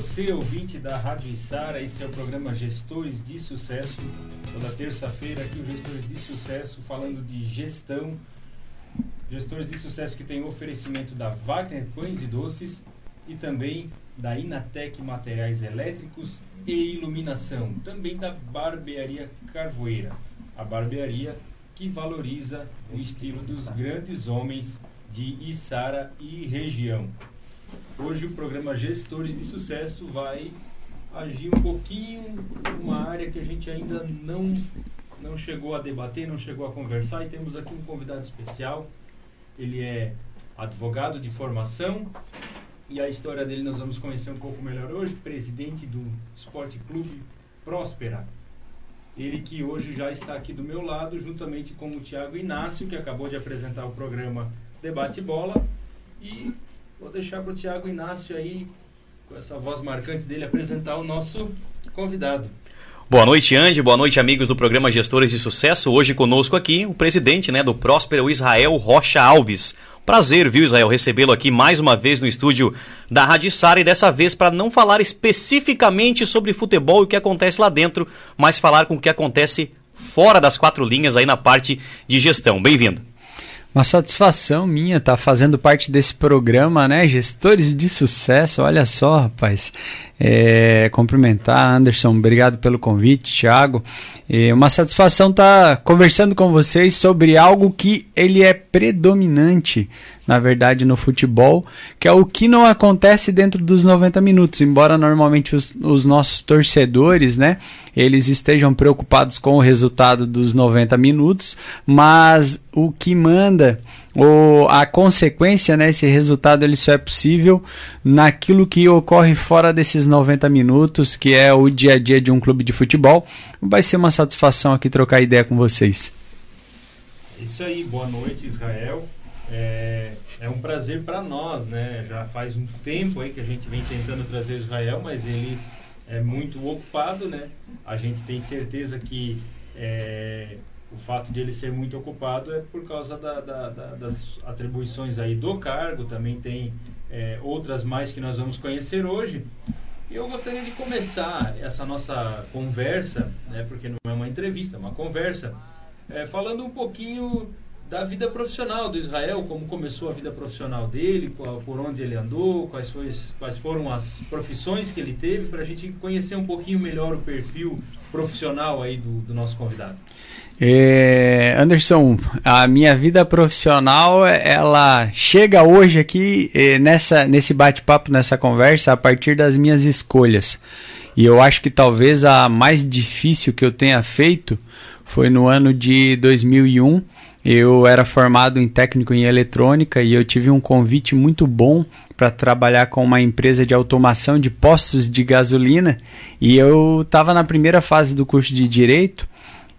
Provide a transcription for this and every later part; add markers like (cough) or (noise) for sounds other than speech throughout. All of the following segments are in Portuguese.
você, ouvinte da Rádio Isara. Esse é o programa Gestores de Sucesso. Toda terça-feira aqui o Gestores de Sucesso falando de gestão. Gestores de Sucesso que tem oferecimento da Wagner Pães e Doces e também da Inatec Materiais Elétricos e Iluminação. Também da Barbearia Carvoeira. A barbearia que valoriza o estilo dos grandes homens de Içara e região. Hoje o programa Gestores de Sucesso vai agir um pouquinho uma área que a gente ainda não não chegou a debater, não chegou a conversar e temos aqui um convidado especial. Ele é advogado de formação e a história dele nós vamos conhecer um pouco melhor hoje, presidente do Esporte Clube Próspera. Ele que hoje já está aqui do meu lado, juntamente com o Tiago Inácio, que acabou de apresentar o programa Debate Bola. E Vou deixar para o Tiago Inácio aí, com essa voz marcante dele, apresentar o nosso convidado. Boa noite, Andy. Boa noite, amigos do programa Gestores de Sucesso. Hoje conosco aqui o presidente né, do Próspero Israel Rocha Alves. Prazer, viu, Israel, recebê-lo aqui mais uma vez no estúdio da Rádio Sara e dessa vez para não falar especificamente sobre futebol e o que acontece lá dentro, mas falar com o que acontece fora das quatro linhas aí na parte de gestão. Bem-vindo. Uma satisfação minha estar tá fazendo parte desse programa, né? Gestores de sucesso, olha só, rapaz. É, cumprimentar, Anderson, obrigado pelo convite, Thiago. É uma satisfação estar tá conversando com vocês sobre algo que ele é predominante na verdade, no futebol, que é o que não acontece dentro dos 90 minutos. Embora normalmente os, os nossos torcedores, né, eles estejam preocupados com o resultado dos 90 minutos, mas o que manda ou a consequência, né, esse resultado ele só é possível naquilo que ocorre fora desses 90 minutos, que é o dia a dia de um clube de futebol. Vai ser uma satisfação aqui trocar ideia com vocês. Isso aí, boa noite, Israel. É, é um prazer para nós, né? Já faz um tempo aí que a gente vem tentando trazer Israel, mas ele é muito ocupado, né? A gente tem certeza que é, o fato de ele ser muito ocupado é por causa da, da, da, das atribuições aí do cargo, também tem é, outras mais que nós vamos conhecer hoje. E eu gostaria de começar essa nossa conversa, né, porque não é uma entrevista, é uma conversa, é, falando um pouquinho da vida profissional do Israel, como começou a vida profissional dele, por onde ele andou, quais, foi, quais foram as profissões que ele teve, para a gente conhecer um pouquinho melhor o perfil profissional aí do, do nosso convidado. É, Anderson, a minha vida profissional, ela chega hoje aqui é, nessa, nesse bate-papo, nessa conversa, a partir das minhas escolhas. E eu acho que talvez a mais difícil que eu tenha feito foi no ano de 2001, eu era formado em técnico em eletrônica e eu tive um convite muito bom para trabalhar com uma empresa de automação de postos de gasolina. E eu estava na primeira fase do curso de direito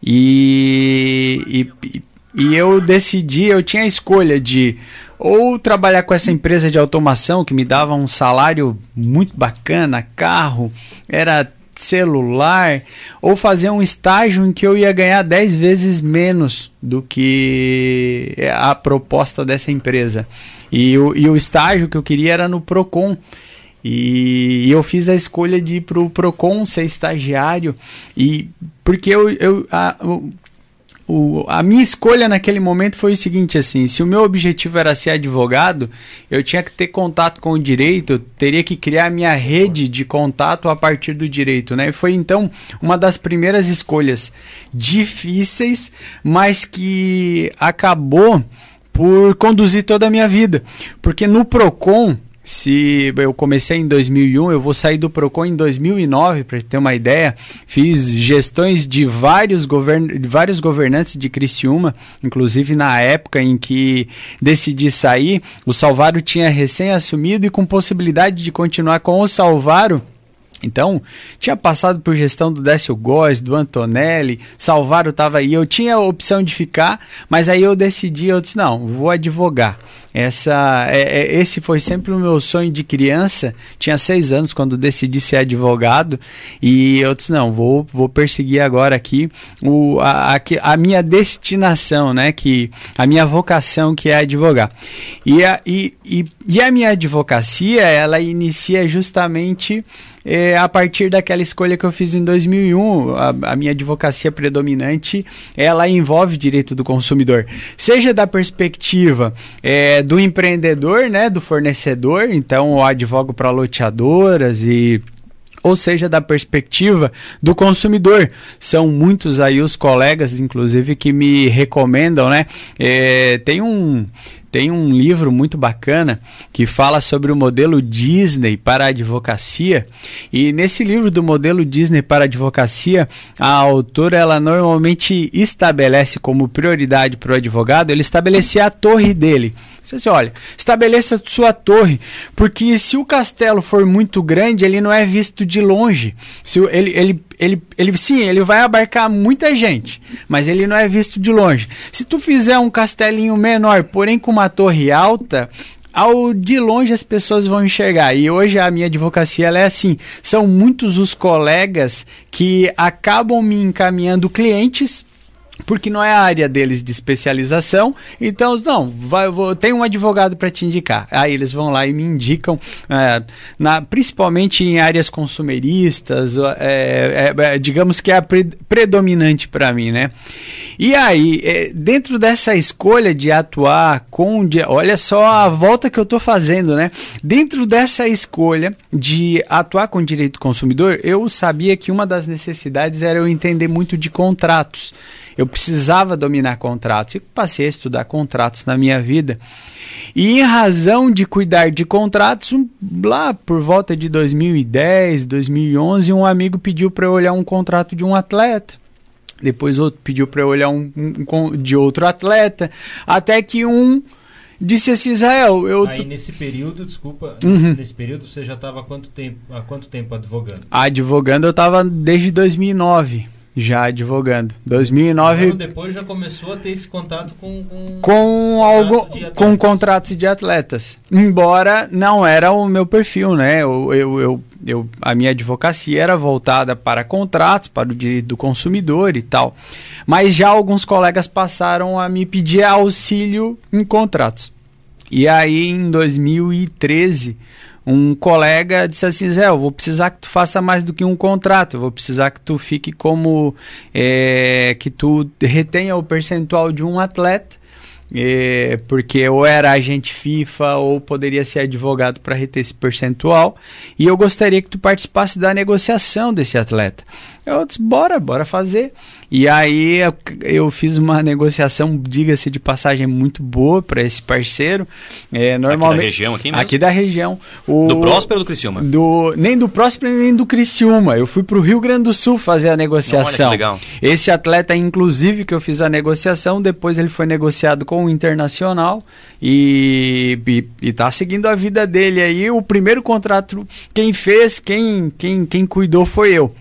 e, e, e eu decidi, eu tinha a escolha de ou trabalhar com essa empresa de automação que me dava um salário muito bacana, carro, era celular, ou fazer um estágio em que eu ia ganhar 10 vezes menos do que a proposta dessa empresa. E o, e o estágio que eu queria era no Procon. E eu fiz a escolha de ir pro Procon ser estagiário e porque eu, eu a, a minha escolha naquele momento foi o seguinte, assim, se o meu objetivo era ser advogado, eu tinha que ter contato com o direito, teria que criar minha rede de contato a partir do direito, né? E foi então uma das primeiras escolhas difíceis, mas que acabou por conduzir toda a minha vida, porque no Procon se eu comecei em 2001, eu vou sair do Procon em 2009, para ter uma ideia. Fiz gestões de vários, govern vários governantes de Criciúma, inclusive na época em que decidi sair, o Salvaro tinha recém assumido e com possibilidade de continuar com o Salvaro Então, tinha passado por gestão do Décio Góes, do Antonelli, Salvaro estava aí. Eu tinha a opção de ficar, mas aí eu decidi, eu disse, não, vou advogar. Essa, é, é, esse foi sempre o meu sonho de criança. Tinha seis anos quando decidi ser advogado e eu disse não, vou, vou perseguir agora aqui o, a, a, a minha destinação, né? Que a minha vocação que é advogar. E a, e, e, e a minha advocacia ela inicia justamente é, a partir daquela escolha que eu fiz em 2001, a, a, minha advocacia predominante, ela envolve direito do consumidor, seja da perspectiva é, do empreendedor, né, do fornecedor, então eu advogo para loteadoras e ou seja, da perspectiva do consumidor. São muitos aí os colegas, inclusive, que me recomendam, né? É, tem um tem um livro muito bacana que fala sobre o modelo Disney para a advocacia. E nesse livro do modelo Disney para a advocacia, a autora ela normalmente estabelece como prioridade para o advogado ele estabelecer a torre dele. Você diz, olha, estabeleça sua torre, porque se o castelo for muito grande, ele não é visto de longe. Se ele, ele, ele, ele, sim, ele vai abarcar muita gente, mas ele não é visto de longe. Se tu fizer um castelinho menor, porém com uma torre alta, ao de longe as pessoas vão enxergar. E hoje a minha advocacia é assim: são muitos os colegas que acabam me encaminhando clientes porque não é a área deles de especialização. Então, não, vai, vou, tem um advogado para te indicar. Aí eles vão lá e me indicam, é, na, principalmente em áreas consumeristas, é, é, é digamos que é a pre, predominante para mim, né? E aí, é, dentro dessa escolha de atuar com, de, olha só a volta que eu estou fazendo, né? Dentro dessa escolha de atuar com direito do consumidor, eu sabia que uma das necessidades era eu entender muito de contratos. Eu precisava dominar contratos e passei a estudar contratos na minha vida. E em razão de cuidar de contratos, lá por volta de 2010, 2011, um amigo pediu para eu olhar um contrato de um atleta. Depois outro pediu para eu olhar um, um, de outro atleta. Até que um disse assim, Israel, eu... Aí nesse período, desculpa, uhum. nesse período você já estava há quanto tempo, há quanto tempo advogando? Advogando eu estava desde 2009 já advogando. 2009. Então, depois já começou a ter esse contato com com, com algo com contratos de atletas. Embora não era o meu perfil, né? Eu, eu, eu, eu, a minha advocacia era voltada para contratos, para o direito do consumidor e tal. Mas já alguns colegas passaram a me pedir auxílio em contratos. E aí em 2013 um colega disse assim, Zé, eu vou precisar que tu faça mais do que um contrato, eu vou precisar que tu fique como, é, que tu retenha o percentual de um atleta, é, porque ou era agente FIFA ou poderia ser advogado para reter esse percentual, e eu gostaria que tu participasse da negociação desse atleta. Eu disse, bora, bora fazer. E aí eu fiz uma negociação, diga-se de passagem, muito boa para esse parceiro. É, normalmente, aqui da região aqui mesmo? Aqui da região. O, do Próspero ou do Criciúma? Do, nem do Próspero nem do Criciúma. Eu fui para o Rio Grande do Sul fazer a negociação. Olha, legal. Esse atleta, inclusive, que eu fiz a negociação, depois ele foi negociado com o Internacional e, e, e tá seguindo a vida dele aí. O primeiro contrato, quem fez, quem, quem, quem cuidou foi eu.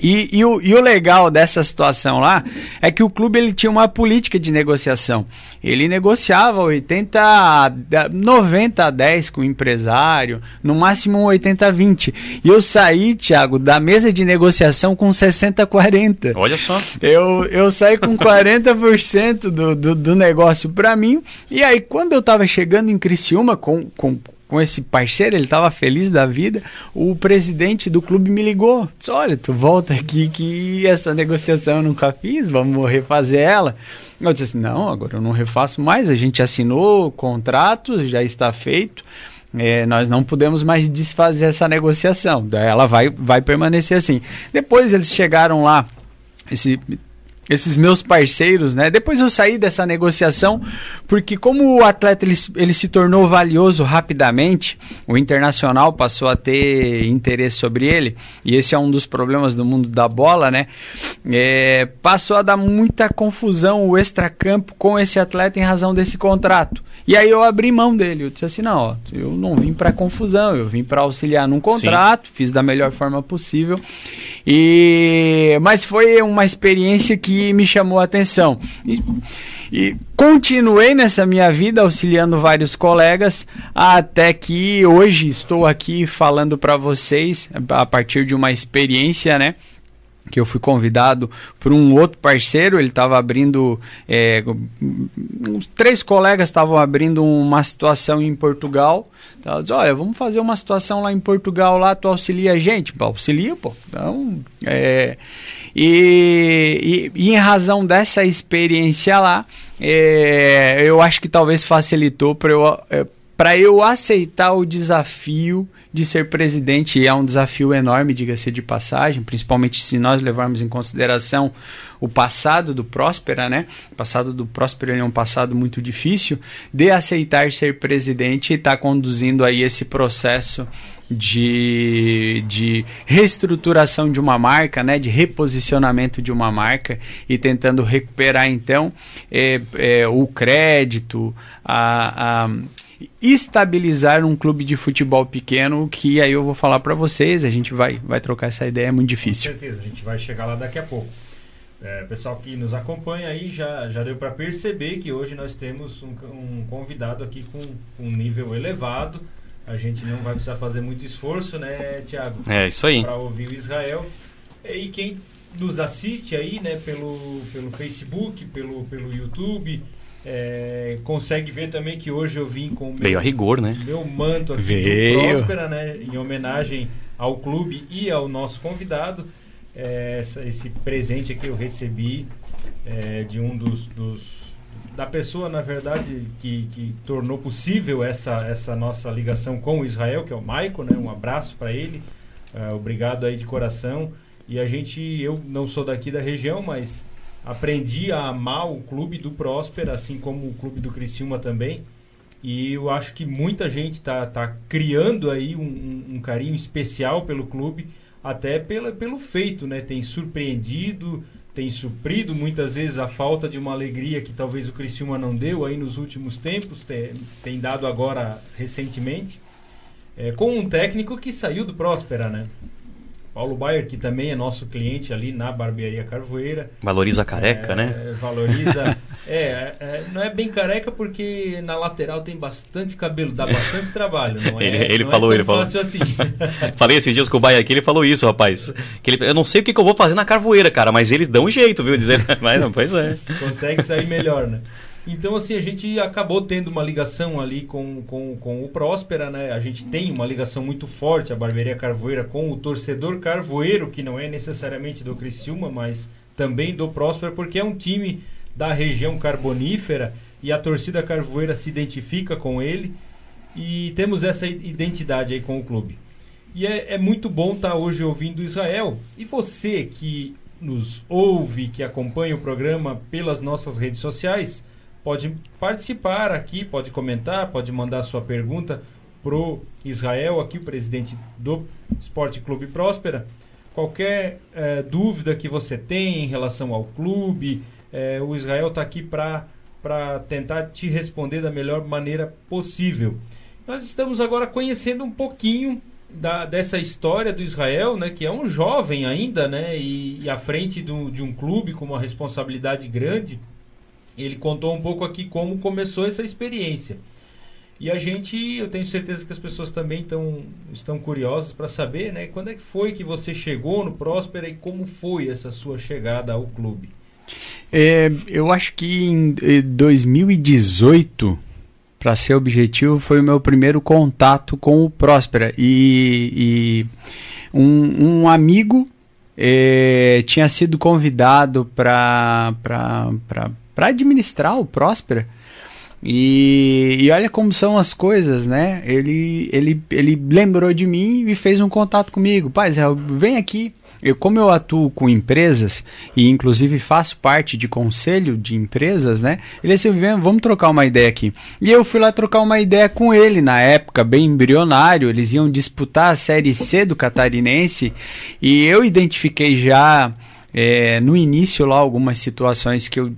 E, e, o, e, o, legal dessa situação lá é que o clube ele tinha uma política de negociação. Ele negociava 80, 90 a 10 com o empresário, no máximo 80 a 20. E eu saí, Thiago, da mesa de negociação com 60 a 40. Olha só. Eu, eu saí com 40% do, do, do negócio para mim. E aí, quando eu estava chegando em Criciúma com, com com esse parceiro, ele estava feliz da vida. O presidente do clube me ligou, disse: Olha, tu volta aqui que essa negociação eu nunca fiz, vamos refazer ela. Eu disse assim: Não, agora eu não refaço mais. A gente assinou o contrato, já está feito. É, nós não podemos mais desfazer essa negociação. Ela vai, vai permanecer assim. Depois eles chegaram lá, esse esses meus parceiros, né? Depois eu saí dessa negociação, porque como o atleta ele, ele, se tornou valioso rapidamente, o internacional passou a ter interesse sobre ele, e esse é um dos problemas do mundo da bola, né? É, passou a dar muita confusão o extracampo com esse atleta em razão desse contrato. E aí eu abri mão dele, eu disse assim, não, ó, eu não vim para confusão, eu vim para auxiliar num contrato, Sim. fiz da melhor forma possível. E mas foi uma experiência que me chamou a atenção. E, e continuei nessa minha vida auxiliando vários colegas até que hoje estou aqui falando para vocês a partir de uma experiência, né? Que eu fui convidado por um outro parceiro, ele estava abrindo, é, três colegas estavam abrindo uma situação em Portugal, então, disse, olha, vamos fazer uma situação lá em Portugal, lá tu auxilia a gente? Pô, auxilia, pô. Então, é, e, e, e, em razão dessa experiência lá, é, eu acho que talvez facilitou para eu, é, eu aceitar o desafio de ser presidente é um desafio enorme, diga-se de passagem, principalmente se nós levarmos em consideração o passado do Próspera, né? O passado do Próspera é um passado muito difícil de aceitar ser presidente e estar tá conduzindo aí esse processo de, de reestruturação de uma marca, né, de reposicionamento de uma marca e tentando recuperar então é, é, o crédito, a, a estabilizar um clube de futebol pequeno, que aí eu vou falar para vocês, a gente vai, vai trocar essa ideia, é muito difícil. Com certeza, a gente vai chegar lá daqui a pouco. É, pessoal que nos acompanha aí já, já deu para perceber que hoje nós temos um, um convidado aqui com um nível elevado. A gente não vai precisar fazer muito esforço, né, Tiago? É isso aí. Para ouvir o Israel. E quem nos assiste aí, né, pelo, pelo Facebook, pelo, pelo YouTube, é, consegue ver também que hoje eu vim com meu, Veio a rigor, né? meu manto aqui Veio. do Próspera, né? Em homenagem ao clube e ao nosso convidado. É, essa, esse presente aqui eu recebi é, de um dos, dos, da pessoa, na verdade, que, que tornou possível essa, essa nossa ligação com o Israel, que é o Maico, né? Um abraço para ele. É, obrigado aí de coração. E a gente, eu não sou daqui da região, mas aprendi a amar o clube do Próspera, assim como o clube do Criciúma também. E eu acho que muita gente está tá criando aí um, um, um, carinho especial pelo clube, até pela, pelo feito, né? Tem surpreendido, tem suprido muitas vezes a falta de uma alegria que talvez o Criciúma não deu aí nos últimos tempos, tem, tem dado agora recentemente. É, com um técnico que saiu do Próspera, né? Paulo Baier, que também é nosso cliente ali na Barbearia Carvoeira. Valoriza a careca, é, né? Valoriza. (laughs) é, é, não é bem careca porque na lateral tem bastante cabelo, dá bastante trabalho. Não (laughs) é, ele ele não é falou, é ele falou. Assim. (laughs) Falei esses dias com o Baier aqui, ele falou isso, rapaz. Que ele, eu não sei o que, que, eu vou fazer na Carvoeira, cara, mas eles dão um jeito, viu? Dizer, mas não, pois é. Consegue sair melhor, né? Então, assim, a gente acabou tendo uma ligação ali com, com, com o Próspera, né? A gente tem uma ligação muito forte, a Barbearia Carvoeira, com o torcedor carvoeiro, que não é necessariamente do Criciúma, mas também do Próspera, porque é um time da região carbonífera e a torcida carvoeira se identifica com ele e temos essa identidade aí com o clube. E é, é muito bom estar tá hoje ouvindo Israel. E você que nos ouve, que acompanha o programa pelas nossas redes sociais, pode participar aqui, pode comentar, pode mandar sua pergunta pro Israel, aqui o presidente do Esporte Clube Próspera. Qualquer é, dúvida que você tem em relação ao clube, é, o Israel está aqui para tentar te responder da melhor maneira possível. Nós estamos agora conhecendo um pouquinho da, dessa história do Israel, né, que é um jovem ainda, né, e, e à frente do, de um clube com uma responsabilidade grande ele contou um pouco aqui como começou essa experiência. E a gente, eu tenho certeza que as pessoas também tão, estão curiosas para saber, né? Quando é que foi que você chegou no Próspera e como foi essa sua chegada ao clube? É, eu acho que em 2018, para ser objetivo, foi o meu primeiro contato com o Próspera. E, e um, um amigo é, tinha sido convidado para para administrar o Próspera. E, e, olha como são as coisas, né? Ele, ele, ele lembrou de mim e fez um contato comigo. Pai, Zé, vem aqui. eu, como eu atuo com empresas e inclusive faço parte de conselho de empresas, né? Ele disse, vamos trocar uma ideia aqui. E eu fui lá trocar uma ideia com ele na época, bem embrionário. Eles iam disputar a Série C do Catarinense e eu identifiquei já é, no início lá algumas situações que eu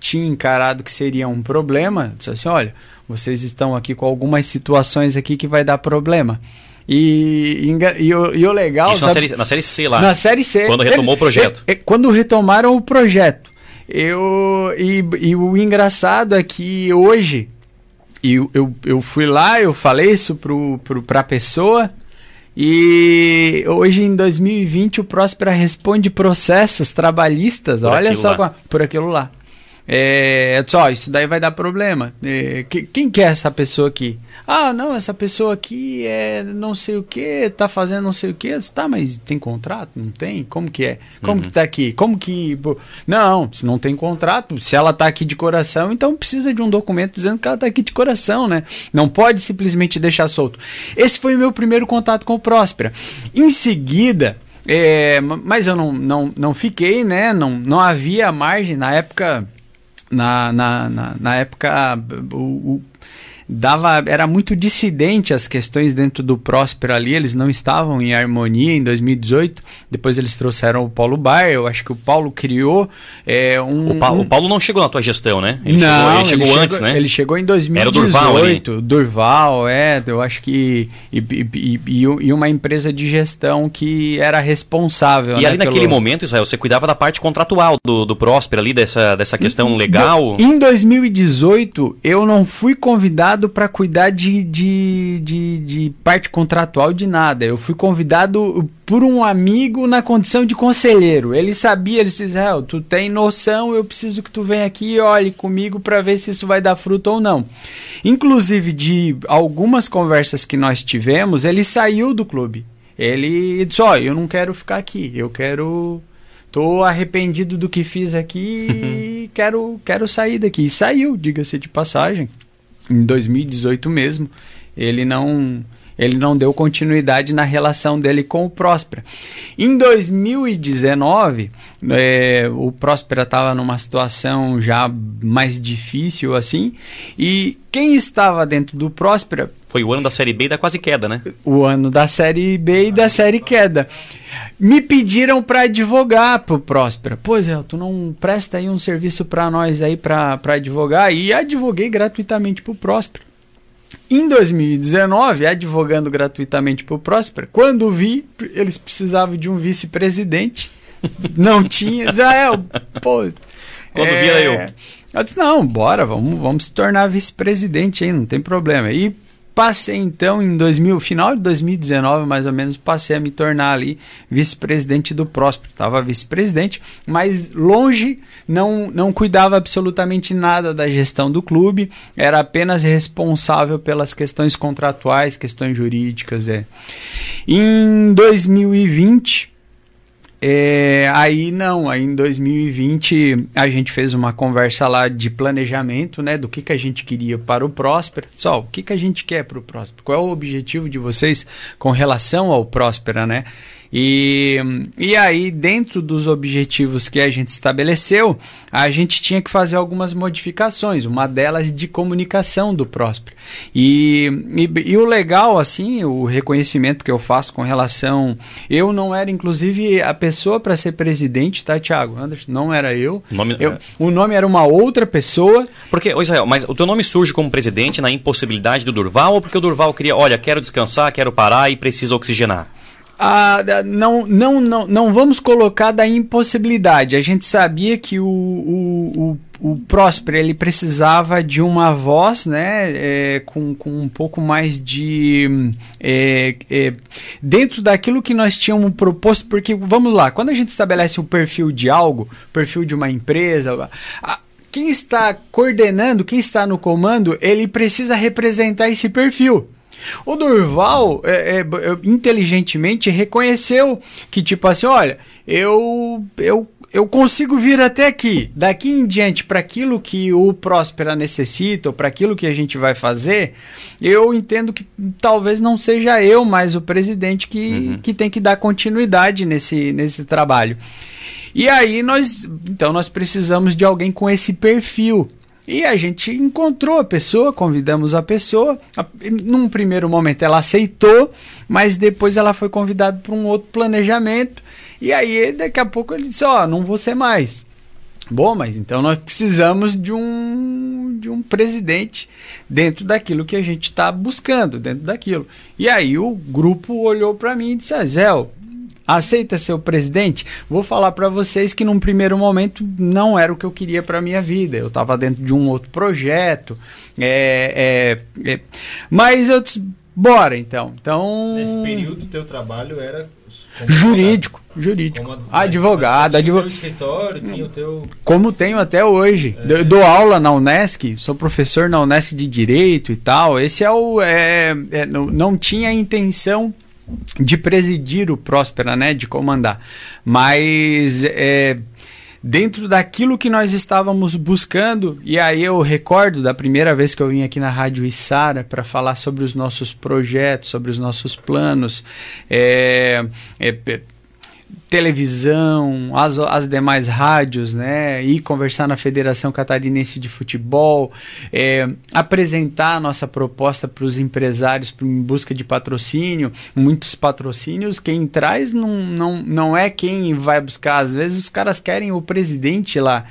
tinha encarado que seria um problema. Disse assim, olha, vocês estão aqui com algumas situações aqui que vai dar problema. E, e, e, o, e o legal. Isso sabe, na, série, na série C lá. Na série C. Quando retomou ele, o projeto. Quando retomaram o projeto. Eu, e, o engraçado é que hoje. Eu, eu, eu fui lá, eu falei isso pro, pro, pra pessoa. E hoje, em 2020, o Próspera responde processos trabalhistas. Por olha só, lá. por aquilo lá. É, só, isso daí vai dar problema. É, que, quem que é essa pessoa aqui? Ah, não, essa pessoa aqui é não sei o que, tá fazendo não sei o que. Tá, mas tem contrato? Não tem? Como que é? Como uhum. que tá aqui? Como que. Não, se não tem contrato, se ela tá aqui de coração, então precisa de um documento dizendo que ela tá aqui de coração, né? Não pode simplesmente deixar solto. Esse foi o meu primeiro contato com o Próspera. Em seguida. É, mas eu não, não, não fiquei, né? Não, não havia margem na época na, na, na, na época o, o, dava era muito dissidente as questões dentro do Próspero ali, eles não estavam em harmonia em 2018. Depois eles trouxeram o Paulo Baer, eu acho que o Paulo criou é, um, o, Paulo, um... o Paulo não chegou na tua gestão, né? Ele não, chegou, ele chegou ele antes, chegou, né? Ele chegou em 2018. Era o Durval ali. Durval, é, eu acho que e, e, e, e, uma empresa de gestão que era responsável. E né, ali naquele pelo... momento, Israel, você cuidava da parte contratual do, do Próspero ali dessa dessa questão legal. Em 2018 eu não fui convidado convidado para cuidar de, de, de, de, parte contratual de nada. Eu fui convidado por um amigo na condição de conselheiro. Ele sabia, ele disse, Israel, tu tem noção, eu preciso que tu venha aqui e olhe comigo para ver se isso vai dar fruto ou não. Inclusive, de algumas conversas que nós tivemos, ele saiu do clube. Ele disse, ó, oh, eu não quero ficar aqui, eu quero tô arrependido do que fiz aqui e quero, quero sair daqui. E saiu, diga-se de passagem em 2018 mesmo, ele não ele não deu continuidade na relação dele com o Próspera. Em 2019, é, o Próspera estava numa situação já mais difícil assim, e quem estava dentro do Próspera foi o ano da Série B e da quase queda, né? O ano da Série B e da Série queda. Me pediram para advogar pro Próspera. Pois é, tu não presta aí um serviço para nós aí para advogar? E advoguei gratuitamente pro Próspera. Em 2019, advogando gratuitamente para o Próspera, quando vi, eles precisavam de um vice-presidente. (laughs) Não tinha. Israel, pô. Quando é, vi era eu. Eu disse, não, bora, vamos, vamos se tornar vice-presidente aí, não tem problema. E passei então em 2000, final de 2019 mais ou menos, passei a me tornar ali vice-presidente do Próspero. Estava vice-presidente, mas longe, não, não cuidava absolutamente nada da gestão do clube, era apenas responsável pelas questões contratuais, questões jurídicas. É. Em 2020 é, aí não, aí em 2020 a gente fez uma conversa lá de planejamento, né, do que, que a gente queria para o Próspera. Só, o que, que a gente quer para o Próspera? Qual é o objetivo de vocês com relação ao Próspera, né? E, e aí, dentro dos objetivos que a gente estabeleceu, a gente tinha que fazer algumas modificações, uma delas de comunicação do Próspero. E, e, e, o legal, assim, o reconhecimento que eu faço com relação. Eu não era, inclusive, a pessoa para ser presidente, tá, Thiago? Anderson, não era eu. O nome, eu, o nome era uma outra pessoa. Porque, ô Israel, mas o teu nome surge como presidente na impossibilidade do Durval ou porque o Durval queria, olha, quero descansar, quero parar e precisa oxigenar? Ah, não, não, não, não vamos colocar da impossibilidade. A gente sabia que o, o, o, o Próspero ele precisava de uma voz né, é, com, com um pouco mais de. É, é, dentro daquilo que nós tínhamos proposto, porque vamos lá, quando a gente estabelece o perfil de algo, perfil de uma empresa. A, quem está coordenando, quem está no comando, ele precisa representar esse perfil. O Durval, é, é, inteligentemente, reconheceu que, tipo assim, olha, eu, eu eu consigo vir até aqui. Daqui em diante, para aquilo que o Próspera necessita, ou para aquilo que a gente vai fazer, eu entendo que talvez não seja eu mais o presidente que, uhum. que tem que dar continuidade nesse, nesse trabalho. E aí nós, então nós precisamos de alguém com esse perfil. E a gente encontrou a pessoa, convidamos a pessoa. Num primeiro momento ela aceitou, mas depois ela foi convidada para um outro planejamento. E aí daqui a pouco ele disse: Ó, oh, não vou ser mais. Bom, mas então nós precisamos de um, de um presidente dentro daquilo que a gente está buscando, dentro daquilo. E aí o grupo olhou para mim e disse: ah, Zé, aceita ser o presidente? Vou falar para vocês que num primeiro momento não era o que eu queria para minha vida. Eu estava dentro de um outro projeto. É, é, é, mas eu disse, bora então. então. Nesse período, teu trabalho era jurídico, jurídico. Como advogado, advogado. escritório, tinha o teu... Como tenho até hoje. É. Dou aula na Unesc, sou professor na Unesc de Direito e tal. Esse é o. É, é, não, não tinha intenção de presidir o Próspera, né, de comandar. Mas é, dentro daquilo que nós estávamos buscando, e aí eu recordo da primeira vez que eu vim aqui na Rádio Isara para falar sobre os nossos projetos, sobre os nossos planos. É, é, televisão, as, as demais rádios, né? Ir conversar na Federação Catarinense de Futebol, é, apresentar a nossa proposta para os empresários em busca de patrocínio. Muitos patrocínios, quem traz não, não, não é quem vai buscar. Às vezes os caras querem o presidente lá.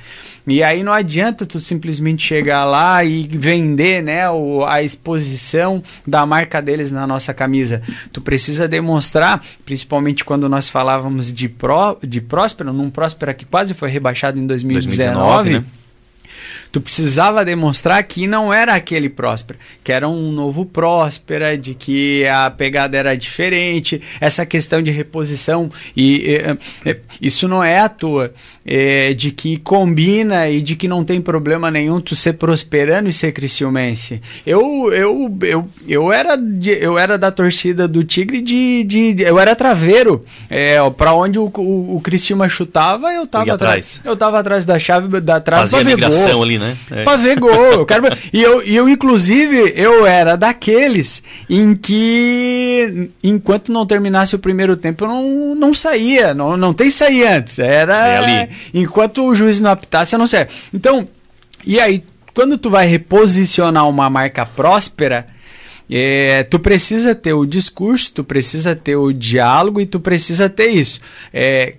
E aí não adianta tu simplesmente chegar lá e vender né, o, a exposição da marca deles na nossa camisa. Tu precisa demonstrar, principalmente quando nós falávamos de, pró, de Próspera, num Próspera que quase foi rebaixado em 2019, 2019 né? Tu precisava demonstrar que não era aquele Próspera, que era um novo Próspera, de que a pegada era diferente, essa questão de reposição, e, e, e isso não é à toa, é, de que combina e de que não tem problema nenhum tu ser prosperando e ser criciumense. Eu, eu, eu, eu, era, de, eu era da torcida do Tigre de. de, de eu era traveiro. É, para onde o, o, o Criciúma chutava, eu tava atrás. Eu tava atrás da chave da trave Fazia gol. ali, né? É. Pra ver gol. Eu quero... e eu, eu, inclusive, eu era daqueles em que enquanto não terminasse o primeiro tempo, eu não, não saía. Não, não tem sair antes. Era. É ali. Enquanto o juiz não apitasse, eu não sei. Então, e aí, quando tu vai reposicionar uma marca próspera, é, tu precisa ter o discurso, tu precisa ter o diálogo e tu precisa ter isso. É,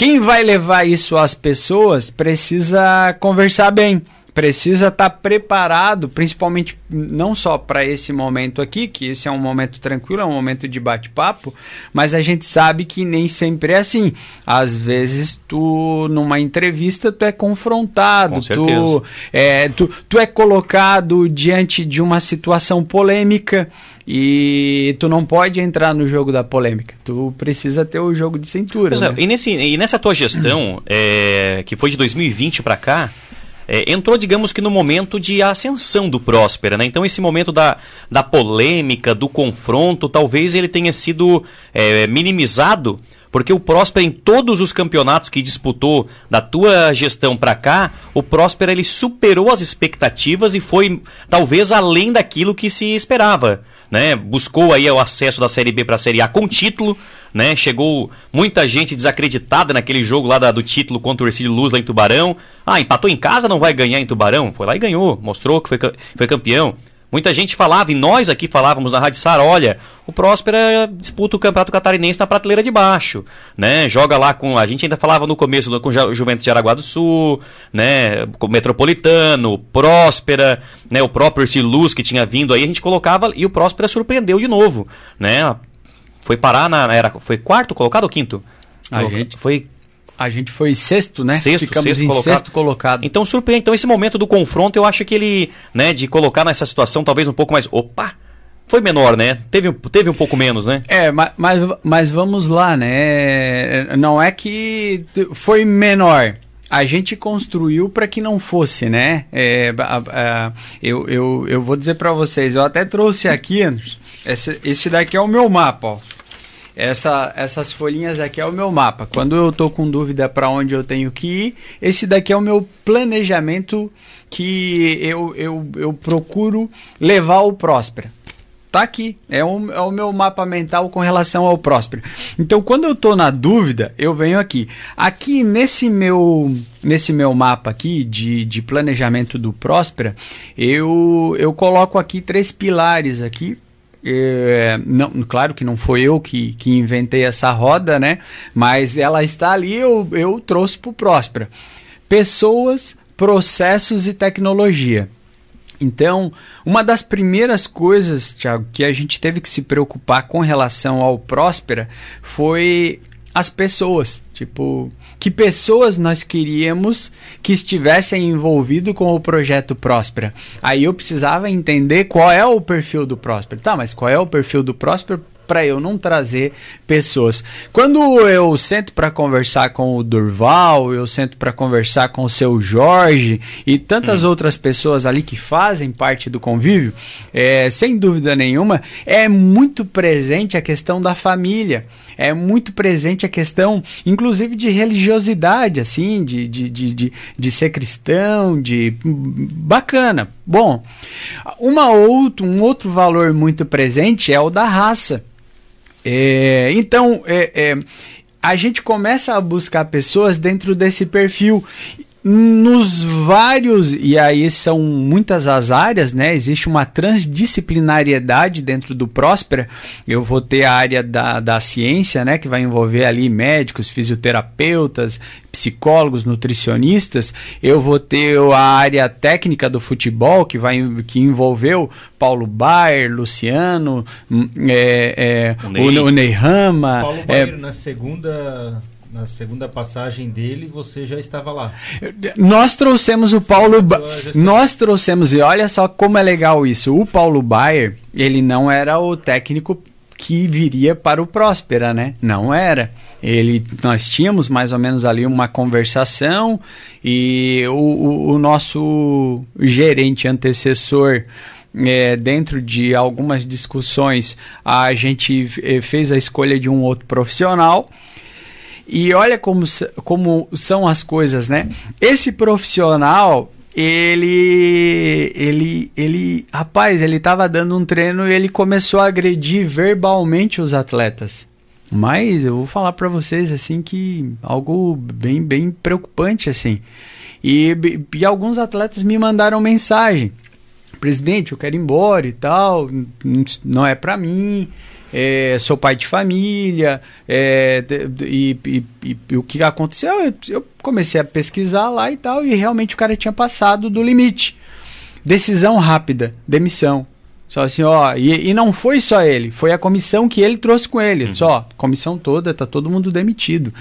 quem vai levar isso às pessoas precisa conversar bem precisa estar tá preparado, principalmente não só para esse momento aqui, que esse é um momento tranquilo, é um momento de bate-papo, mas a gente sabe que nem sempre é assim. Às vezes tu numa entrevista tu é confrontado, Com tu é, tu, tu é colocado diante de uma situação polêmica e tu não pode entrar no jogo da polêmica. Tu precisa ter o jogo de cintura. Né? e, nesse, e nessa tua gestão, é, (clears throat) que foi de 2020 para cá, é, entrou, digamos que, no momento de ascensão do Próspera, né? Então, esse momento da, da polêmica, do confronto, talvez ele tenha sido é, minimizado, porque o Próspera, em todos os campeonatos que disputou da tua gestão para cá, o Próspera ele superou as expectativas e foi talvez além daquilo que se esperava. Né? Buscou aí o acesso da Série B para a Série A com título, né? Chegou muita gente desacreditada naquele jogo lá da, do título contra o Ercílio Luz lá em Tubarão. Ah, empatou em casa, não vai ganhar em Tubarão? Foi lá e ganhou, mostrou que foi, foi campeão. Muita gente falava, e nós aqui falávamos na Rádio Sara, olha, o Próspera disputa o Campeonato Catarinense na prateleira de baixo, né? Joga lá com, a gente ainda falava no começo com o Juventus de Araguá do Sul, né? Com o Metropolitano, Próspera, né? O próprio Luz que tinha vindo aí, a gente colocava e o Próspera surpreendeu de novo, né? Foi parar na. Era, foi quarto colocado ou quinto? A gente foi. A gente foi sexto, né? Sexto, Ficamos sexto em colocado. sexto colocado. Então, surpreende. Então, esse momento do confronto, eu acho que ele, né, de colocar nessa situação talvez um pouco mais. Opa! Foi menor, né? Teve, teve um pouco menos, né? É, mas, mas, mas vamos lá, né? Não é que foi menor a gente construiu para que não fosse, né? É, a, a, eu, eu, eu vou dizer para vocês, eu até trouxe aqui, Anderson, esse, esse daqui é o meu mapa, ó. Essa, essas folhinhas aqui é o meu mapa. Quando eu tô com dúvida para onde eu tenho que ir, esse daqui é o meu planejamento que eu, eu, eu procuro levar o Próspera. Tá aqui, é, um, é o meu mapa mental com relação ao Próspero. Então, quando eu tô na dúvida, eu venho aqui. Aqui nesse meu nesse meu mapa aqui de, de planejamento do Próspera, eu, eu coloco aqui três pilares aqui é, não, claro que não foi eu que, que inventei essa roda, né? Mas ela está ali, eu, eu trouxe para o Próspera. Pessoas, processos e tecnologia. Então, uma das primeiras coisas, Thiago, que a gente teve que se preocupar com relação ao Próspera foi as pessoas. Tipo, que pessoas nós queríamos que estivessem envolvidos com o projeto Próspera. Aí eu precisava entender qual é o perfil do Próspera. Tá, mas qual é o perfil do Próspera para eu não trazer pessoas. Quando eu sento para conversar com o Durval, eu sento para conversar com o seu Jorge e tantas hum. outras pessoas ali que fazem parte do convívio, é, sem dúvida nenhuma, é muito presente a questão da família é muito presente a questão, inclusive, de religiosidade, assim, de, de, de, de, de ser cristão, de. Bacana. Bom, uma outro, um outro valor muito presente é o da raça. É, então, é, é, a gente começa a buscar pessoas dentro desse perfil nos vários, e aí são muitas as áreas, né? Existe uma transdisciplinariedade dentro do Próspera. Eu vou ter a área da, da ciência, né? Que vai envolver ali médicos, fisioterapeutas, psicólogos, nutricionistas. Eu vou ter a área técnica do futebol, que vai que envolveu Paulo Baier, Luciano, hum, é, é, o, Ney. o, Ney Rama. Paulo Baier é, na segunda na segunda passagem dele, você já estava lá. Nós trouxemos o Paulo. Ba... Nós trouxemos, e olha só como é legal isso. O Paulo Baier, ele não era o técnico que viria para o Próspera, né? Não era. Ele, nós tínhamos mais ou menos ali uma conversação e o, o, o nosso gerente antecessor. É, dentro de algumas discussões, a gente eh, fez a escolha de um outro profissional e olha como, como são as coisas, né? Esse profissional, ele ele ele rapaz ele estava dando um treino e ele começou a agredir verbalmente os atletas. Mas eu vou falar para vocês assim que algo bem bem preocupante assim. E, e alguns atletas me mandaram mensagem. Presidente eu quero ir embora e tal não é para mim é, sou pai de família, é, e, e, e, e, o que aconteceu? Eu, eu, comecei a pesquisar lá e tal, e realmente o cara tinha passado do limite. Decisão rápida, demissão. Só assim, ó, e, e não foi só ele, foi a comissão que ele trouxe com ele. Uhum. Só, comissão toda, tá todo mundo demitido.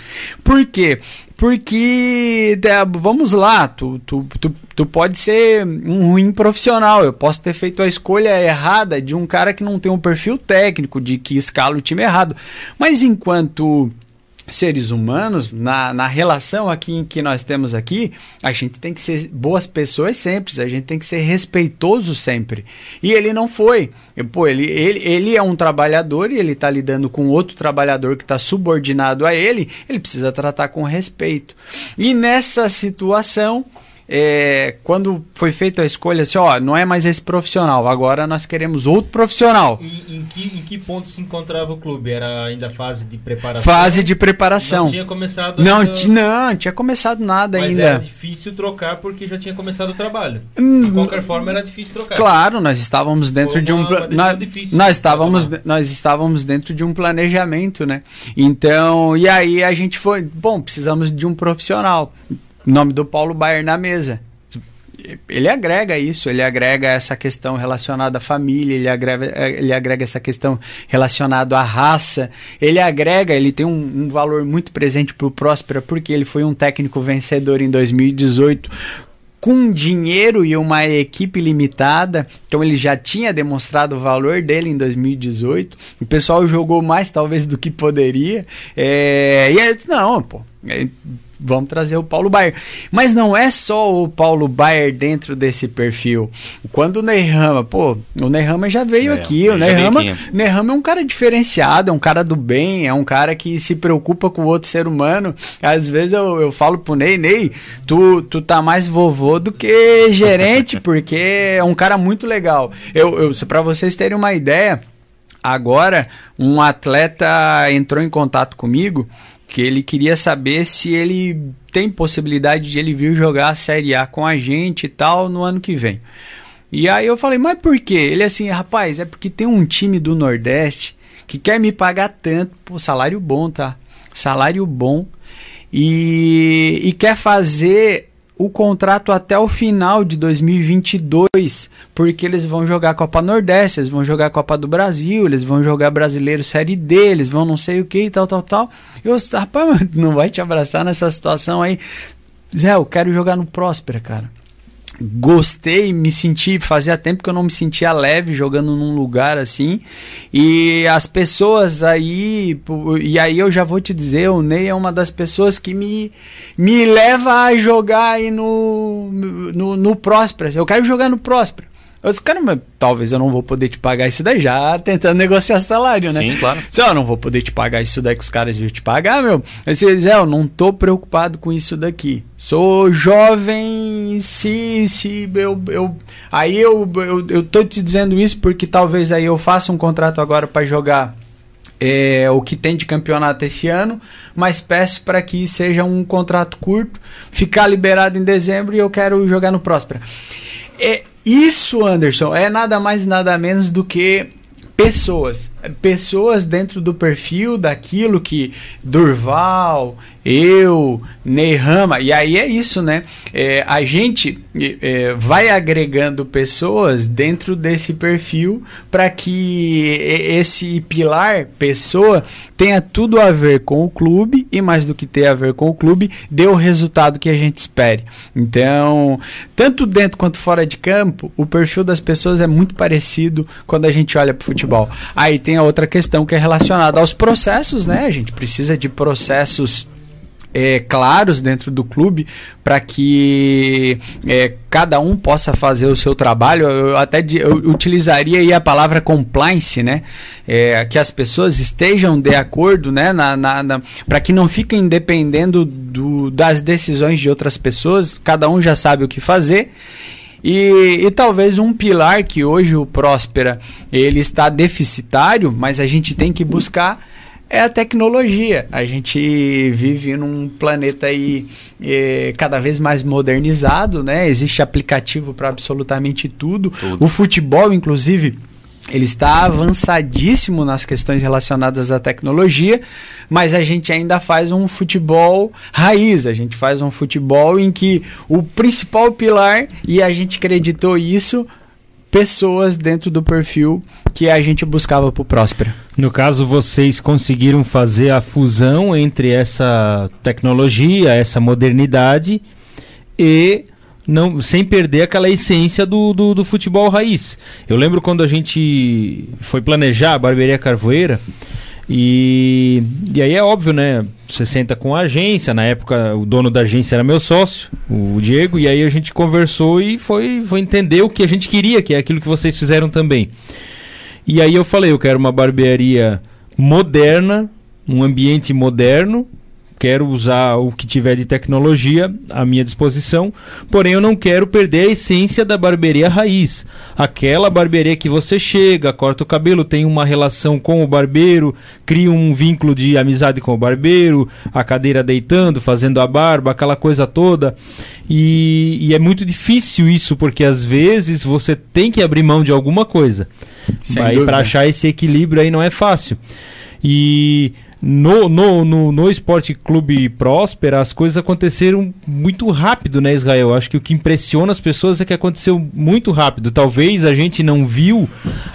Por quê? Porque, vamos lá, tu, tu, tu, tu pode ser um ruim profissional. Eu posso ter feito a escolha errada de um cara que não tem um perfil técnico, de que escala o time errado. Mas enquanto seres humanos, na, na relação aqui em que nós temos aqui, a gente tem que ser boas pessoas sempre, a gente tem que ser respeitoso sempre. E ele não foi. Pô, ele, ele, ele é um trabalhador e ele está lidando com outro trabalhador que está subordinado a ele, ele precisa tratar com respeito. E nessa situação, é, quando foi feita a escolha assim, ó, não é mais esse profissional, agora nós queremos outro profissional. E, em, que, em que ponto se encontrava o clube? Era ainda fase de preparação? Fase de preparação. Não tinha começado Não, ainda... não tinha começado nada Mas ainda. era difícil trocar porque já tinha começado o trabalho. Hum, de qualquer forma era difícil trocar. Claro, nós estávamos dentro Foi de um uma, nós, difícil, nós estávamos nós estávamos dentro de um planejamento, né? Então, e aí a gente foi, bom, precisamos de um profissional nome do Paulo Baier na mesa. Ele agrega isso, ele agrega essa questão relacionada à família, ele agrega, ele agrega essa questão relacionada à raça, ele agrega, ele tem um, um valor muito presente para o Próspera, porque ele foi um técnico vencedor em 2018, com dinheiro e uma equipe limitada, então ele já tinha demonstrado o valor dele em 2018. O pessoal jogou mais talvez do que poderia. É, e aí, não, pô, é, vamos trazer o Paulo Baier. Mas não é só o Paulo Baier dentro desse perfil. Quando o Neyrama, pô, o Neyrama já veio é, aqui, o Neyrama, Neyrama é um cara diferenciado, é um cara do bem, é um cara que se preocupa com o outro ser humano. Às vezes eu, eu falo pro Ney, Ney, tu, tu tá mais vovô do que gerente, (laughs) porque é um cara muito legal. Eu, eu para vocês terem uma ideia, agora um atleta entrou em contato comigo que ele queria saber se ele tem possibilidade de ele vir jogar a Série A com a gente e tal no ano que vem. E aí eu falei, mas por quê? Ele assim, rapaz, é porque tem um time do Nordeste que quer me pagar tanto, pô, salário bom, tá? Salário bom. E, e quer fazer o contrato até o final de 2022, porque eles vão jogar Copa Nordeste, eles vão jogar Copa do Brasil, eles vão jogar Brasileiro Série D, eles vão não sei o que e tal, tal, tal. Eu, rapaz, (laughs) não vai te abraçar nessa situação aí. Zé, eu quero jogar no Próspera, cara gostei, me senti, fazia tempo que eu não me sentia leve jogando num lugar assim. E as pessoas aí, e aí eu já vou te dizer, o Ney é uma das pessoas que me, me leva a jogar aí no, no, no Próspera. Eu quero jogar no Próspera. Eu disse, cara, mas talvez eu não vou poder te pagar isso daí, já tentando negociar salário, né? Sim, claro. Se eu não vou poder te pagar isso daí que os caras iam te pagar, meu. Aí você diz, é, eu não tô preocupado com isso daqui. Sou jovem, se, se eu, eu aí eu, eu, eu tô te dizendo isso porque talvez aí eu faça um contrato agora para jogar é, o que tem de campeonato esse ano, mas peço para que seja um contrato curto, ficar liberado em dezembro e eu quero jogar no Próspera. É, isso, Anderson, é nada mais nada menos do que pessoas. Pessoas dentro do perfil daquilo que Durval, eu, Neyrama, e aí é isso, né? É, a gente é, vai agregando pessoas dentro desse perfil para que esse pilar, pessoa, tenha tudo a ver com o clube e mais do que ter a ver com o clube, dê o resultado que a gente espere. Então, tanto dentro quanto fora de campo, o perfil das pessoas é muito parecido quando a gente olha para o futebol. Aí tem a outra questão que é relacionada aos processos, né? A gente precisa de processos é, claros dentro do clube para que é, cada um possa fazer o seu trabalho. Eu até eu utilizaria a palavra compliance, né? É, que as pessoas estejam de acordo, né? Na, na, na para que não fiquem dependendo do, das decisões de outras pessoas. Cada um já sabe o que fazer. E, e, talvez um pilar que hoje o Próspera ele está deficitário, mas a gente tem que buscar é a tecnologia. A gente vive num planeta aí é, cada vez mais modernizado, né? Existe aplicativo para absolutamente tudo. tudo. O futebol, inclusive, ele está avançadíssimo nas questões relacionadas à tecnologia, mas a gente ainda faz um futebol raiz, a gente faz um futebol em que o principal pilar, e a gente acreditou isso, pessoas dentro do perfil que a gente buscava para o Próspera. No caso, vocês conseguiram fazer a fusão entre essa tecnologia, essa modernidade e não sem perder aquela essência do, do, do, futebol raiz. Eu lembro quando a gente foi planejar a Barbearia Carvoeira, e, e aí é óbvio, né? Você senta com a agência, na época o dono da agência era meu sócio, o Diego, e aí a gente conversou e foi, foi entender o que a gente queria, que é aquilo que vocês fizeram também. E aí eu falei, eu quero uma barbearia moderna, um ambiente moderno, quero usar o que tiver de tecnologia à minha disposição, porém eu não quero perder a essência da barbearia raiz. Aquela barbearia que você chega, corta o cabelo, tem uma relação com o barbeiro, cria um vínculo de amizade com o barbeiro, a cadeira deitando, fazendo a barba, aquela coisa toda. E, e é muito difícil isso, porque às vezes você tem que abrir mão de alguma coisa. Para achar esse equilíbrio aí não é fácil. E no, no, no, no Esporte Clube Próspera, as coisas aconteceram muito rápido, né, Israel? Acho que o que impressiona as pessoas é que aconteceu muito rápido. Talvez a gente não viu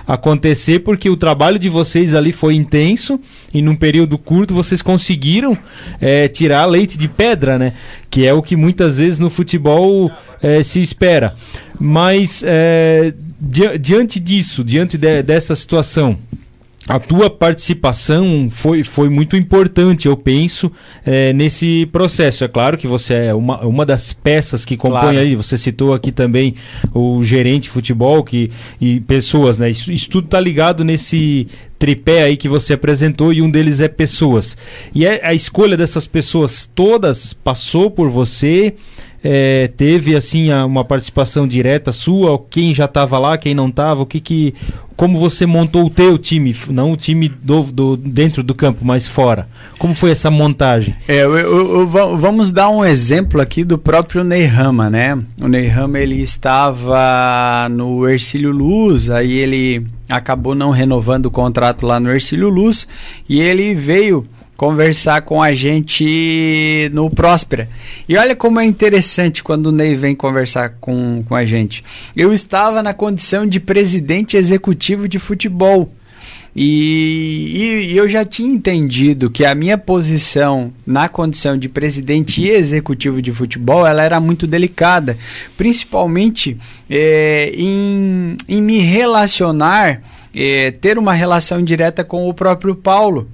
acontecer porque o trabalho de vocês ali foi intenso e num período curto vocês conseguiram é, tirar leite de pedra, né? Que é o que muitas vezes no futebol é, se espera. Mas é, di diante disso, diante de, dessa situação, a tua participação foi, foi muito importante, eu penso, é, nesse processo. É claro que você é uma, uma das peças que compõe Claro. aí. Você citou aqui também o gerente de futebol que, e pessoas, né? Isso, isso tudo tá ligado nesse tripé aí que você apresentou e um deles é pessoas. E é, a escolha dessas pessoas todas passou por você. É, teve assim uma participação direta sua, quem já estava lá, quem não estava, o que que, como você montou o teu time, não o time do, do- dentro do campo, mas fora. Como foi essa montagem? É, eu- eu- eu- va- vamos dar um exemplo aqui do próprio Ney Rama, né? O Ney Rama ele estava no Ercílio Luz, aí ele acabou não renovando o contrato lá no Ercílio Luz e ele veio conversar com a gente no Próspera. E olha como é interessante quando o Ney vem conversar com, com a gente. Eu estava na condição de presidente executivo de futebol. E, e- eu já tinha entendido que a minha posição na condição de presidente e executivo de futebol ela era muito delicada, principalmente eh, em, em me relacionar, eh, ter uma relação direta com o próprio Paulo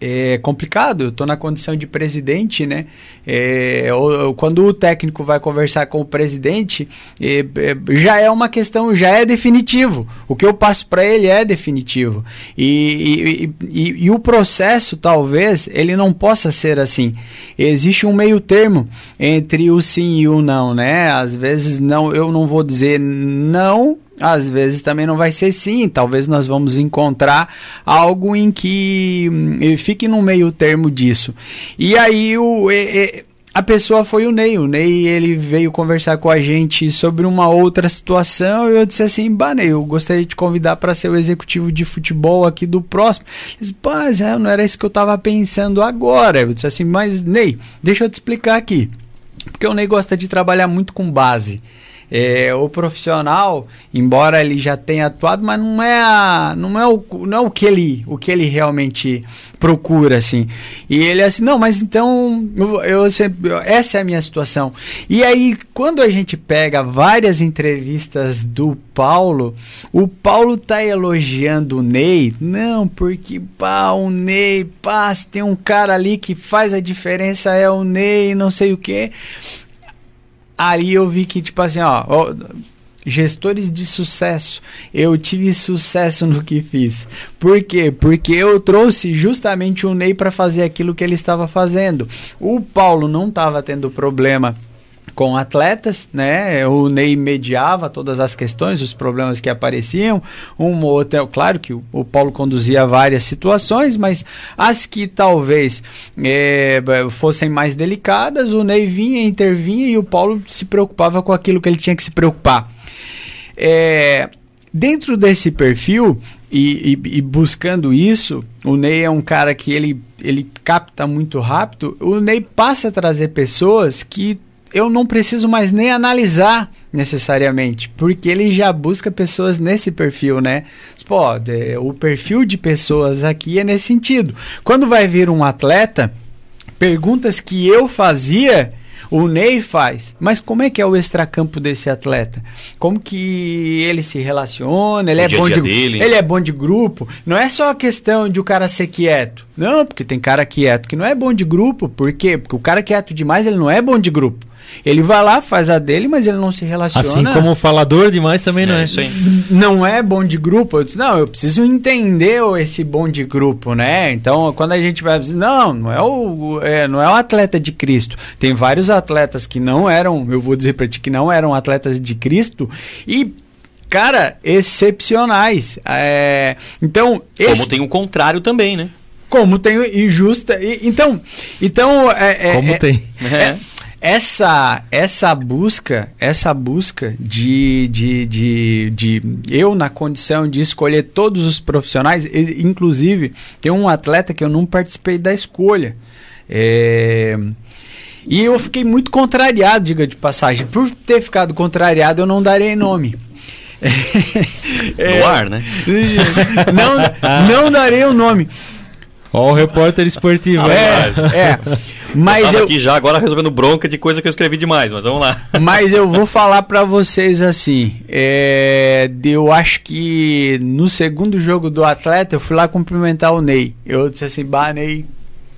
é complicado. Eu estou na condição de presidente, né? É, o- o- quando o técnico vai conversar com o presidente, é, é, já é uma questão, já é definitivo. O que eu passo para ele é definitivo. E, e, e- e o processo, talvez, ele não possa ser assim. Existe um meio termo entre o sim e o não, né? Às vezes não, eu não vou dizer não às vezes também não vai ser sim. Talvez nós vamos encontrar algo em que hum, fique no meio termo disso. E aí o. e- e- a pessoa foi o Ney. O Ney ele veio conversar com a gente sobre uma outra situação e eu disse assim: Bah, Ney, eu gostaria de te convidar para ser o executivo de futebol aqui do próximo. Ele disse: Pá, Zé, não era isso que eu estava pensando agora. Eu disse assim: Mas Ney, deixa eu te explicar aqui. Porque o Ney gosta de trabalhar muito com base. É, o profissional, embora ele já tenha atuado, mas não é, a, não é, o, não é o, que ele, o que ele realmente procura, assim. E ele é assim, não, mas então, eu, eu sempre, essa é a minha situação. E aí, quando a gente pega várias entrevistas do Paulo, o Paulo tá elogiando o Ney, não, porque, pá, o Ney, pá, se tem um cara ali que faz a diferença, é o Ney, não sei o quê. Aí eu vi que, tipo assim, ó, ó, gestores de sucesso, eu tive sucesso no que fiz. Por quê? Porque eu trouxe justamente o Ney para fazer aquilo que ele estava fazendo. O Paulo não estava tendo problema com atletas, né? O Ney mediava todas as questões, os problemas que apareciam. Um ou outro, claro que o, o Paulo conduzia várias situações, mas as que talvez eh, fossem mais delicadas, o Ney vinha, intervinha e o Paulo se preocupava com aquilo que ele tinha que se preocupar. É, dentro desse perfil e, e- e buscando isso, o Ney é um cara que ele, ele capta muito rápido. O Ney passa a trazer pessoas que eu não preciso mais nem analisar necessariamente, porque ele já busca pessoas nesse perfil, né? Pô, de- o perfil de pessoas aqui é nesse sentido. Quando vai vir um atleta, perguntas que eu fazia, o Ney faz. Mas como é que é o extracampo desse atleta? Como que ele se relaciona? Ele O é dia bom dia de dele. ele é bom de grupo. Não é só a questão de o cara ser quieto. Não, porque tem cara quieto que não é bom de grupo. Por quê? Porque o cara quieto demais, ele não é bom de grupo. Ele vai lá, faz a dele, mas ele não se relaciona. Assim como o falador demais também não É é. isso aí. não é bom de grupo. Eu disse, não, eu preciso entender esse bom de grupo, né? Então, quando a gente vai dizer, não, não é o, é, não é o atleta de Cristo. Tem vários atletas que não eram, eu vou dizer pra ti que não eram atletas de Cristo e cara, excepcionais. É, então, Como esse- tem o contrário também, né? como tem o injusta. e- então, então é, é- Como é- tem. é, essa essa busca essa busca de, de, de, de eu na condição de escolher todos os profissionais inclusive tem um atleta que eu não participei da escolha É, e eu fiquei muito contrariado diga de passagem por ter ficado contrariado eu não darei nome (laughs) É, No ar, né? (laughs) não, não darei o nome Ó, o repórter esportivo. É, é. Mas eu eu, aqui já agora resolvendo bronca de coisa que eu escrevi demais, mas vamos lá. (laughs) mas eu vou falar pra vocês assim. é, eu acho que no segundo jogo do atleta eu fui lá cumprimentar o Ney. Eu disse assim, bah, Ney.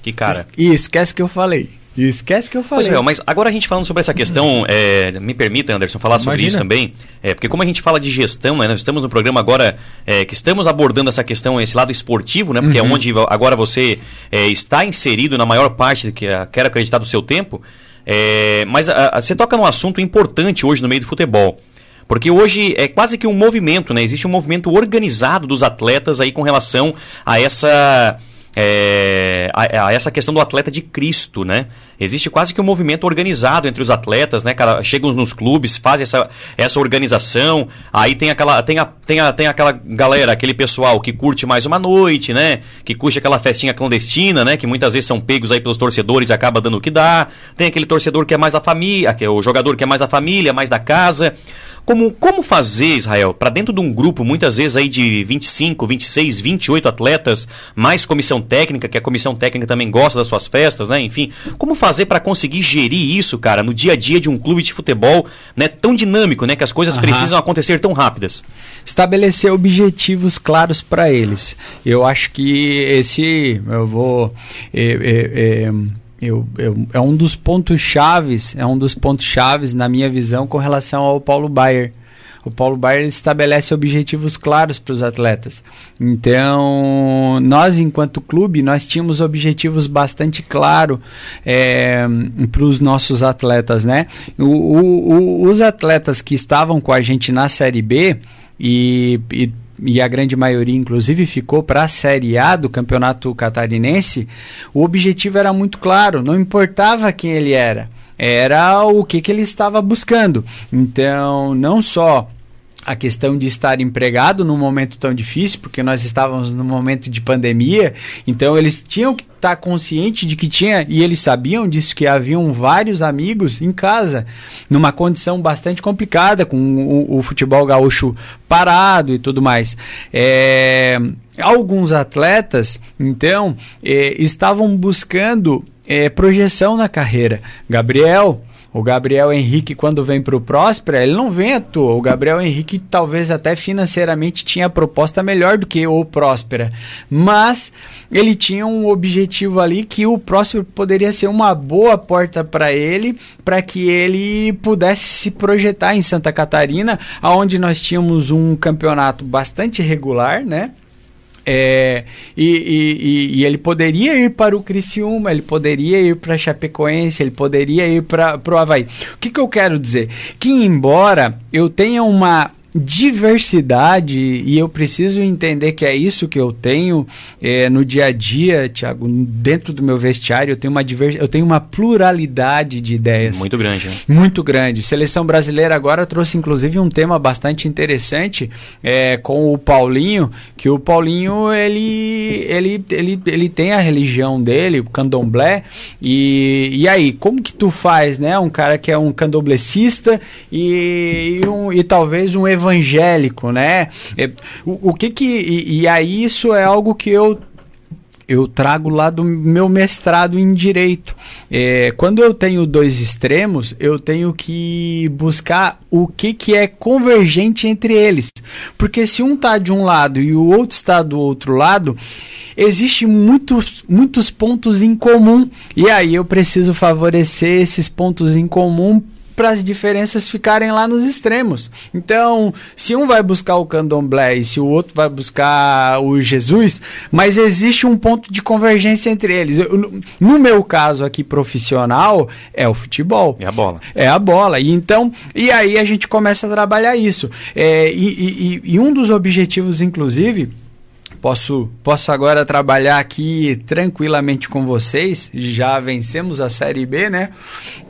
Que cara. E esquece que eu falei. Esquece que eu falei. Pois é, mas agora a gente falando sobre essa questão, é, me permita, Anderson, falar sobre Imagina. isso também. É, porque como a gente fala de gestão, né, nós estamos no programa agora é, que estamos abordando essa questão, esse lado esportivo, né? Porque é onde agora você é, está inserido na maior parte que é, quero acreditar do seu tempo. É, mas a- a- você toca num assunto importante hoje no meio do futebol. Porque hoje é quase que um movimento, né? Existe um movimento organizado dos atletas aí com relação a essa. é, a, a essa questão do atleta de Cristo, né? Existe quase que um movimento organizado entre os atletas, né, cara? Chegam nos clubes, fazem essa, essa organização, aí tem aquela, tem, a, tem, a, tem aquela galera, aquele pessoal que curte mais uma noite, né? Que curte aquela festinha clandestina, né? Que muitas vezes são pegos aí pelos torcedores e acaba dando o que dá. Tem aquele torcedor que é mais da família, que é o jogador que é mais da família, mais da casa. Como, como fazer, Israel, para dentro de um grupo, muitas vezes aí de 25, 26, 28 atletas, mais comissão técnica, que a comissão técnica também gosta das suas festas, né? Enfim, como fazer para conseguir gerir isso, cara, no dia a dia de um clube de futebol, né? Tão dinâmico, né? Que as coisas Aham. precisam acontecer tão rápidas. estabelecer objetivos claros para eles. Eu acho que esse eu vou é, é, é, eu, eu- é um dos pontos chaves, é um dos pontos chaves na minha visão com relação ao Paulo Baier. O Paulo Baier ele estabelece objetivos claros para os atletas. Então, nós, enquanto clube, nós tínhamos objetivos bastante claros para os nossos atletas, né? O- o- o- os atletas que estavam com a gente na Série B, e, e, e a grande maioria, inclusive, ficou para a Série A do Campeonato Catarinense, o objetivo era muito claro, não importava quem ele era, era o que, que ele estava buscando. Então, não só a questão de estar empregado num momento tão difícil, porque nós estávamos num momento de pandemia, então eles tinham que estar conscientes de que tinha, e eles sabiam disso, que haviam vários amigos em casa, numa condição bastante complicada, com o, o futebol gaúcho parado e tudo mais. É, alguns atletas, então, eh, estavam buscando eh, projeção na carreira. Gabriel, o Gabriel Henrique, quando vem para o Próspera, ele não vem à toa. O Gabriel Henrique, talvez até financeiramente, tinha proposta melhor do que o Próspera. Mas ele tinha um objetivo ali que o Próspera poderia ser uma boa porta para ele, para que ele pudesse se projetar em Santa Catarina, onde nós tínhamos um campeonato bastante regular, né? É, e, e- e- ele poderia ir para o Criciúma, ele poderia ir para Chapecoense, ele poderia ir para o Havaí. O que, que eu quero dizer? Que embora eu tenha uma diversidade e eu preciso entender que é isso que eu tenho é, no dia a dia, Thiago, dentro do meu vestiário, eu tenho uma, divers... eu tenho uma pluralidade de ideias Muito grande, né? muito grande. Seleção brasileira agora trouxe inclusive um tema bastante interessante é, com o Paulinho, que o Paulinho ele, ele, ele, ele tem a religião dele, o candomblé, e, e aí, como que tu faz, né? Um cara que é um candomblecista e, e, um, e talvez um evangélico, né? É, o, o que que... E, e aí isso é algo que eu eu trago lá do meu mestrado em direito. É, quando eu tenho dois extremos, eu tenho que buscar o que, que é convergente entre eles. Porque se um está de um lado e o outro está do outro lado, existem muitos, muitos pontos em comum. E aí eu preciso favorecer esses pontos em comum para as diferenças ficarem lá nos extremos. Então, se um vai buscar o candomblé e se o outro vai buscar o Jesus, mas existe um ponto de convergência entre eles. Eu, no- meu caso aqui profissional, é o futebol. É a bola. É a bola. E então, e aí a gente começa a trabalhar isso. É, e- e- e um dos objetivos, inclusive, posso, posso agora trabalhar aqui tranquilamente com vocês. Já vencemos a Série B, né?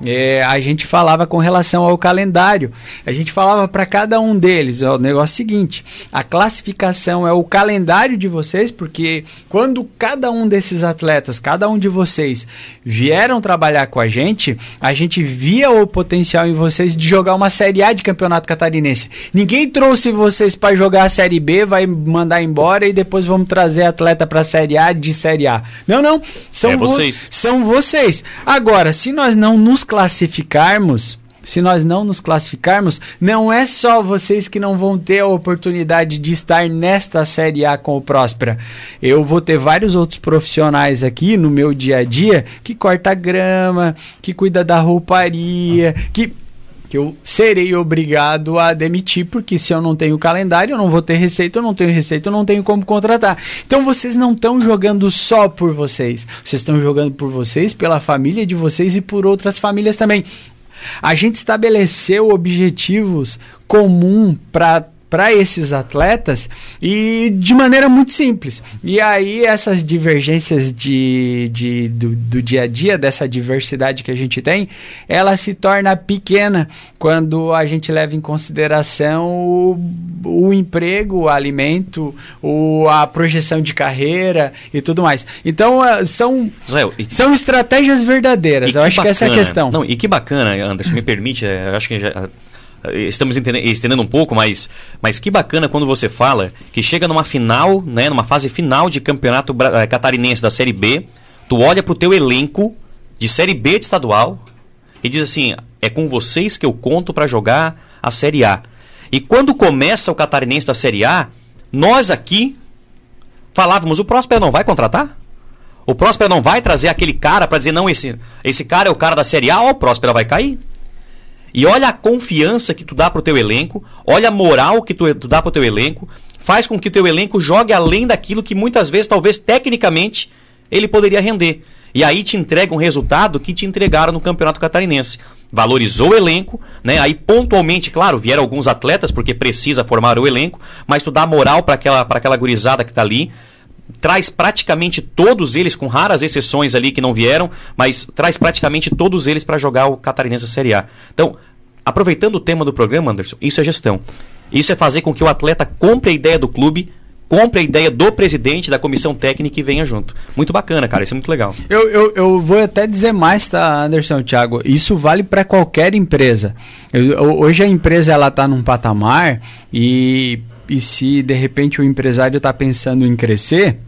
É, a gente falava com relação ao calendário. A gente falava para cada um deles: ó, o negócio é o seguinte, a classificação é o calendário de vocês, porque quando cada um desses atletas, cada um de vocês vieram trabalhar com a gente, a gente via o potencial em vocês de jogar uma Série A de Campeonato Catarinense. Ninguém trouxe vocês para jogar a Série B, vai mandar embora e depois vamos trazer atleta para a Série A de Série A. Não, não. São É vo- vocês. São vocês. Agora, se nós não nos classificarmos, se nós não nos classificarmos, não é só vocês que não vão ter a oportunidade de estar nesta Série A com o Próspera. Eu vou ter vários outros profissionais aqui no meu dia a dia que corta grama, que cuida da rouparia, que que eu serei obrigado a demitir, porque se eu não tenho calendário, eu não vou ter receita, eu não tenho receita, eu não tenho como contratar. Então vocês não estão jogando só por vocês, vocês estão jogando por vocês, pela família de vocês e por outras famílias também. A gente estabeleceu objetivos comum para para esses atletas e de maneira muito simples. E aí essas divergências de, de, do, do dia a dia, dessa diversidade que a gente tem, ela se torna pequena quando a gente leva em consideração o, o emprego, o alimento, o, a projeção de carreira e tudo mais. Então ah, são, Israel, e- são estratégias verdadeiras. Eu acho que essa é a bacana. questão. Não, e que bacana, Anderson, me permite, eu acho que já, estamos entendendo, estendendo um pouco, mas, mas que bacana quando você fala que chega numa final, né, numa fase final de campeonato eh, catarinense da Série B, tu olha pro teu elenco de Série B de estadual e diz assim, é com vocês que eu conto para jogar a Série A. E quando começa o catarinense da Série A, nós aqui falávamos, o Próspero não vai contratar? O Próspera não vai trazer aquele cara para dizer, não, esse, esse cara é o cara da Série A, ó, o Próspera vai cair. E olha a confiança que tu dá pro teu elenco, olha a moral que tu, tu dá pro teu elenco, faz com que o teu elenco jogue além daquilo que muitas vezes, talvez tecnicamente, ele poderia render. E aí te entrega um resultado que te entregaram no Campeonato Catarinense. Valorizou o elenco, né? Aí pontualmente, claro, vieram alguns atletas porque precisa formar o elenco, mas tu dá moral para aquela, pra aquela gurizada que tá ali, traz praticamente todos eles, com raras exceções ali que não vieram, mas traz praticamente todos eles para jogar o Catarinense Série A. Então, aproveitando o tema do programa, Anderson, isso é gestão. Isso é fazer com que o atleta compre a ideia do clube, compre a ideia do presidente, da comissão técnica e venha junto. Muito bacana, cara, isso é muito legal. Eu, eu, eu vou até dizer mais, tá, Anderson, Thiago? Isso vale para qualquer empresa. Eu- hoje a empresa ela tá num patamar e, e se de repente o empresário está pensando em crescer,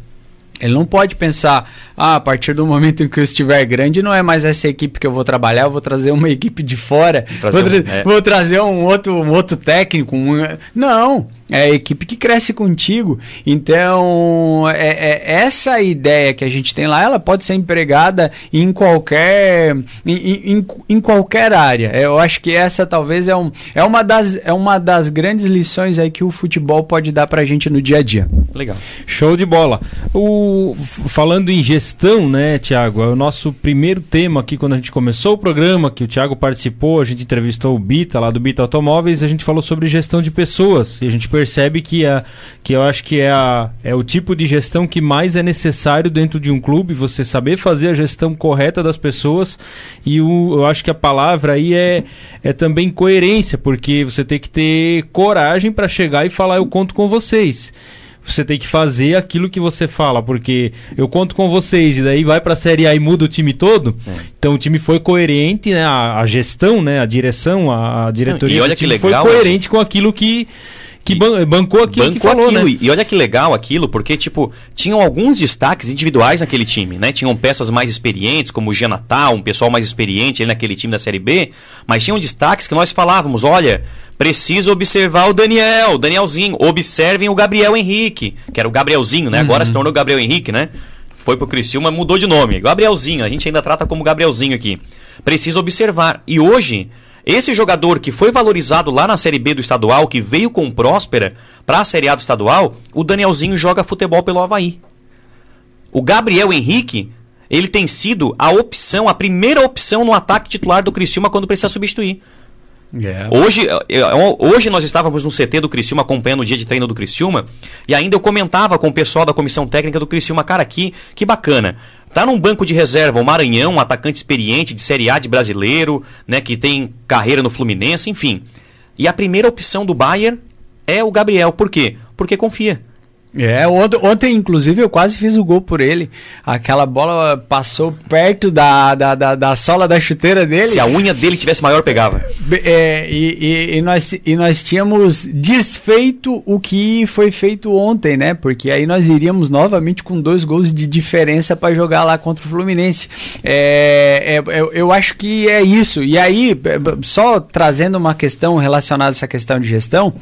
ele não pode pensar, ah, a partir do momento em que eu estiver grande, não é mais essa equipe que eu vou trabalhar, eu vou trazer uma equipe de fora, Trazer vou, um- tra- é. vou trazer um outro, um outro técnico. um- Não, é a equipe que cresce contigo. Então, é, é essa ideia que a gente tem lá, ela pode ser empregada em qualquer, em, em- em- qualquer área. Eu acho que essa talvez é, um, é, uma das, é uma das grandes lições aí que o futebol pode dar pra gente no dia a dia. Legal. Show de bola. O, falando em gestão, né, Tiago? É o nosso primeiro tema aqui quando a gente começou o programa, que o Tiago participou, a gente entrevistou o Bita lá do Bita Automóveis, a gente falou sobre gestão de pessoas. E a gente percebe que, a, que eu acho que é, a, é o tipo de gestão que mais é necessário dentro de um clube, você saber fazer a gestão correta das pessoas. E o, eu acho que a palavra aí é, é também coerência, porque você tem que ter coragem para chegar e falar: eu conto com vocês você tem que fazer aquilo que você fala, porque eu conto com vocês e daí vai pra Série A e muda o time todo. É. Então o time foi coerente, né? A, a gestão, né? A direção, a, a diretoria E olha que legal, foi coerente com aquilo que que ban- bancou aquilo que Bancou falou, aquilo. né? E olha que legal aquilo, porque, tipo, tinham alguns destaques individuais naquele time, né? Tinham peças mais experientes, como o Gia Natal, um pessoal mais experiente ali naquele time da Série B, mas tinham destaques que nós falávamos, olha, preciso observar o Daniel, o Danielzinho, observem o Gabriel Henrique, que era o Gabrielzinho, né? Agora se tornou Gabriel Henrique, né? Foi pro Criciúma, mudou de nome. Gabrielzinho, a gente ainda trata como Gabrielzinho aqui. Precisa observar. E hoje, esse jogador que foi valorizado lá na Série B do estadual, que veio com o Próspera para a Série A do estadual, o Danielzinho joga futebol pelo Havaí. O Gabriel Henrique, ele tem sido a opção, a primeira opção no ataque titular do Criciúma quando precisa substituir. Hoje, eh, eh, hoje nós estávamos no CT do Criciúma acompanhando o dia de treino do Criciúma e ainda eu comentava com o pessoal da comissão técnica do Criciúma, cara, que, que bacana. Tá num banco de reserva o Maranhão, um atacante experiente de Série A de brasileiro, né, que tem carreira no Fluminense, enfim. E a primeira opção do Bayern é o Gabriel. Por quê? Porque confia. É, ontem, inclusive, eu quase fiz o gol por ele. Aquela bola passou perto da, da, da, da sola da chuteira dele. Se a unha dele tivesse maior, pegava. É, e, e, e, nós, e nós tínhamos desfeito o que foi feito ontem, né? Porque aí nós iríamos novamente com dois gols de diferença para jogar lá contra o Fluminense. É, é, eu, eu acho que é isso. E aí, só trazendo uma questão relacionada a essa questão de gestão,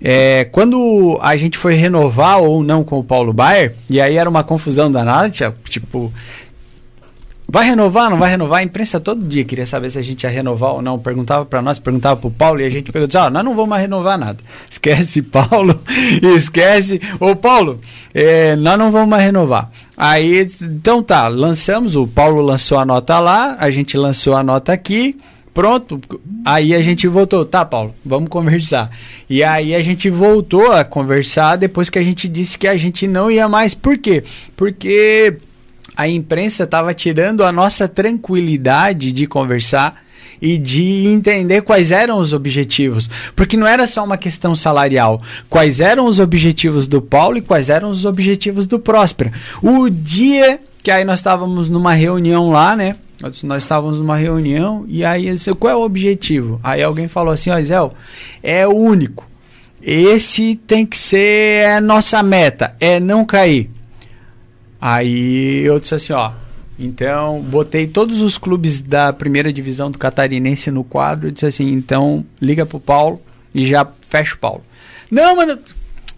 é, quando a gente foi renovar ou não com o Paulo Baier, e aí era uma confusão danada, tipo, Vai renovar, não vai renovar? A imprensa todo dia queria saber se a gente ia renovar ou não. Perguntava para nós, perguntava para o Paulo e a gente perguntava: ah, nós não vamos mais renovar nada. Esquece (laughs) Paulo, esquece. Ô Paulo, é, nós não vamos mais renovar. Aí, então tá, lançamos, o Paulo lançou a nota lá, a gente lançou a nota aqui. Pronto, aí a gente voltou, tá, Paulo, vamos conversar. E aí a gente voltou a conversar depois que a gente disse que a gente não ia mais. Por quê? Porque a imprensa estava tirando a nossa tranquilidade de conversar e de entender quais eram os objetivos. Porque não era só uma questão salarial. Quais eram os objetivos do Paulo e quais eram os objetivos do Próspera. O dia que aí nós estávamos numa reunião lá, né? Nós estávamos numa reunião e aí disse, qual é o objetivo? Aí alguém falou assim, ó, Zé, é o único. Esse tem que ser a nossa meta, é não cair. Aí eu disse assim, ó, então botei todos os clubes da primeira divisão do Catarinense no quadro e disse assim, então liga pro Paulo e já fecha o Paulo. Não, mano,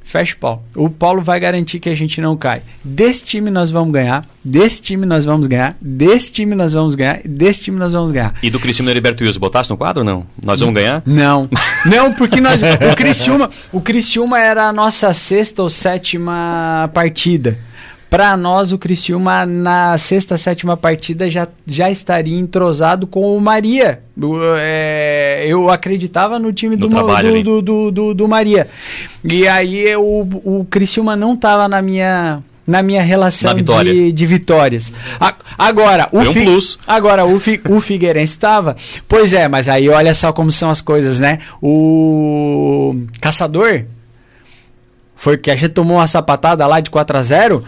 fecha o Paulo. O Paulo vai garantir que a gente não cai. Desse time nós vamos ganhar, desse time nós vamos ganhar, desse time nós vamos ganhar, desse time nós vamos ganhar. E do Criciúma e Heriberto Wilson, botasse no quadro ou não? Nós vamos ganhar? Não. (laughs) Não, porque nós o Criciúma, o Criciúma era a nossa sexta ou sétima partida. Para nós, o Criciúma, na sexta, sétima partida, já, já estaria entrosado com o Maria. É, eu acreditava no time do, do, do, do, do, Maria. E aí o, o Criciúma não estava na minha na minha relação na vitória. De, de vitórias. A, agora, o, um Fi, agora o, Fi, o Figueirense estava. Pois é, mas aí olha só como são as coisas, né? O Caçador foi que a gente tomou uma sapatada lá de 4 a 0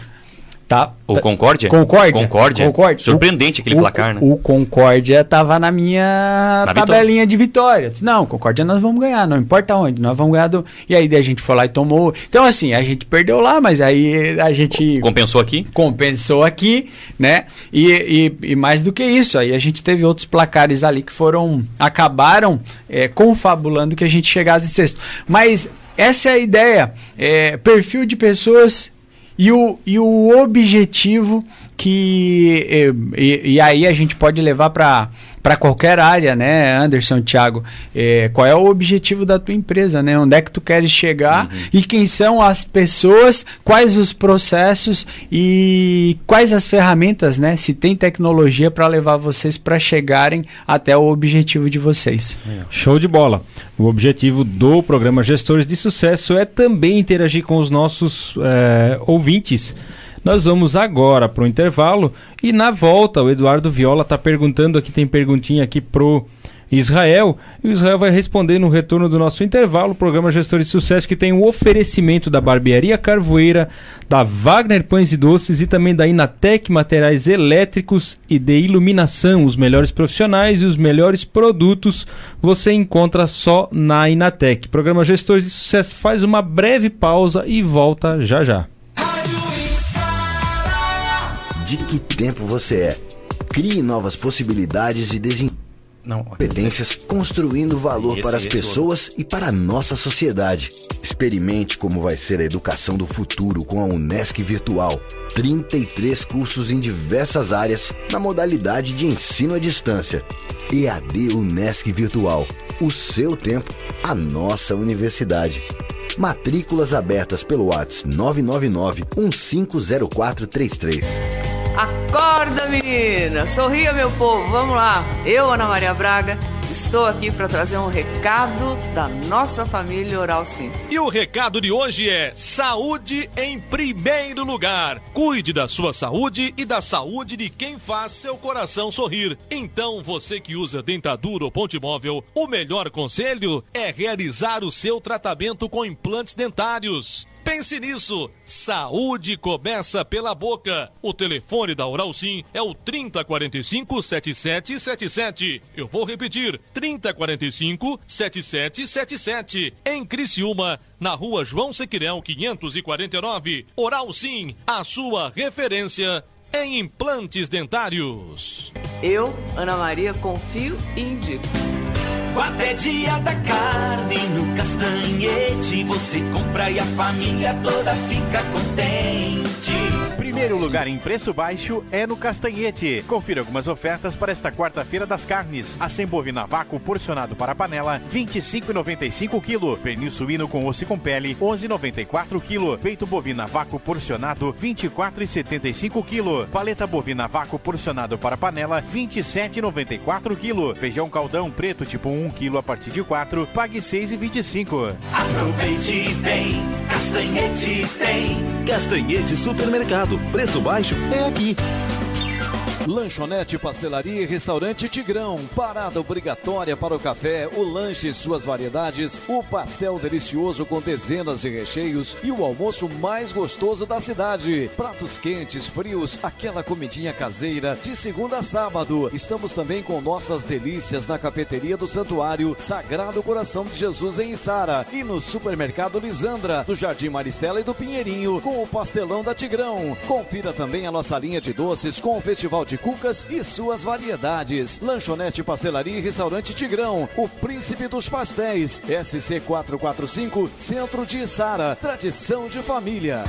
Tá. O Concórdia? Concórdia. Concórdia. Concórdia. Surpreendente aquele o, placar, né? O Concórdia tava na minha na tabelinha vitória. de vitórias. Não, Concórdia nós vamos ganhar, não importa onde, nós vamos ganhar do... E aí a gente foi lá e tomou. Então assim, a gente perdeu lá, mas aí a gente compensou aqui. Compensou aqui, né? E, e, e mais do que isso, aí a gente teve outros placares ali que foram acabaram é, confabulando que a gente chegasse sexto. Mas essa é a ideia, é, perfil de pessoas e o, e o objetivo que. E, e aí a gente pode levar para para qualquer área, né, Anderson, Thiago? É, qual é o objetivo da tua empresa, né? Onde é que tu queres chegar uhum. e quem são as pessoas, quais os processos e quais as ferramentas, né? Se tem tecnologia para levar vocês para chegarem até o objetivo de vocês. Show de bola. O objetivo do programa Gestores de Sucesso é também interagir com os nossos é, ouvintes. Nós vamos agora para o intervalo e na volta o Eduardo Viola está perguntando aqui, tem perguntinha aqui pro Israel. E o Israel vai responder no retorno do nosso intervalo, o programa Gestor de Sucesso, que tem o um oferecimento da Barbearia Carvoeira, da Wagner Pães e Doces e também da Inatec Materiais Elétricos e de Iluminação. Os melhores profissionais e os melhores produtos você encontra só na Inatec. programa Gestores de Sucesso faz uma breve pausa e volta já já. De que tempo você é? Crie novas possibilidades e desenvolva. Competências construindo valor para as pessoas outro. e para a nossa sociedade. Experimente como vai ser a educação do futuro com a Unesc Virtual. 33 cursos em diversas áreas na modalidade de ensino à distância. EAD Unesc Virtual. O seu tempo, a nossa universidade. Matrículas abertas pelo WhatsApp 999 150433. Acorda, menina! Sorria, meu povo! Vamos lá! Eu, Ana Maria Braga, estou aqui para trazer um recado da nossa família Oral Sim. E o recado de hoje é: saúde em primeiro lugar. Cuide da sua saúde e da saúde de quem faz seu coração sorrir. Então, você que usa dentadura ou ponte móvel, o melhor conselho é realizar o seu tratamento com implantes dentários. Pense nisso. Saúde começa pela boca. O telefone da Oral Sim é o 3045 7777. Eu vou repetir: 3045 7777. Em Criciúma, na rua João Sequirão 549. Oral Sim, a sua referência em implantes dentários. Eu, Ana Maria, confio e indico. Até dia da carne no Castanhete. Você compra e a família toda fica contente. Primeiro lugar em preço baixo é no Castanhete. Confira algumas ofertas para esta quarta-feira das carnes. A bovina vácuo porcionado para panela, 25,95 kg. Pernil suíno com osso e com pele, 11,94 kg. Peito bovina vácuo porcionado, 24,75 kg. Paleta bovina vácuo porcionado para panela, 27,94 kg. Feijão caldão preto tipo 1 kg a partir de 4, pague 6,25. Aproveite bem, Castanhete tem. Castanhete Supermercado Preço baixo é aqui. Lanchonete, pastelaria e restaurante Tigrão. Parada obrigatória para o café, o lanche e suas variedades, o pastel delicioso com dezenas de recheios e o almoço mais gostoso da cidade. Pratos quentes, frios, aquela comidinha caseira de segunda a sábado. Estamos também com nossas delícias na cafeteria do Santuário Sagrado Coração de Jesus em Sara e no supermercado Lisandra, do Jardim Maristela e do Pinheirinho, com o pastelão da Tigrão. Confira também a nossa linha de doces com o Festival de cucas e suas variedades. Lanchonete, pastelaria e restaurante Tigrão, o príncipe dos pastéis. SC 445, Centro de Sara, tradição de família.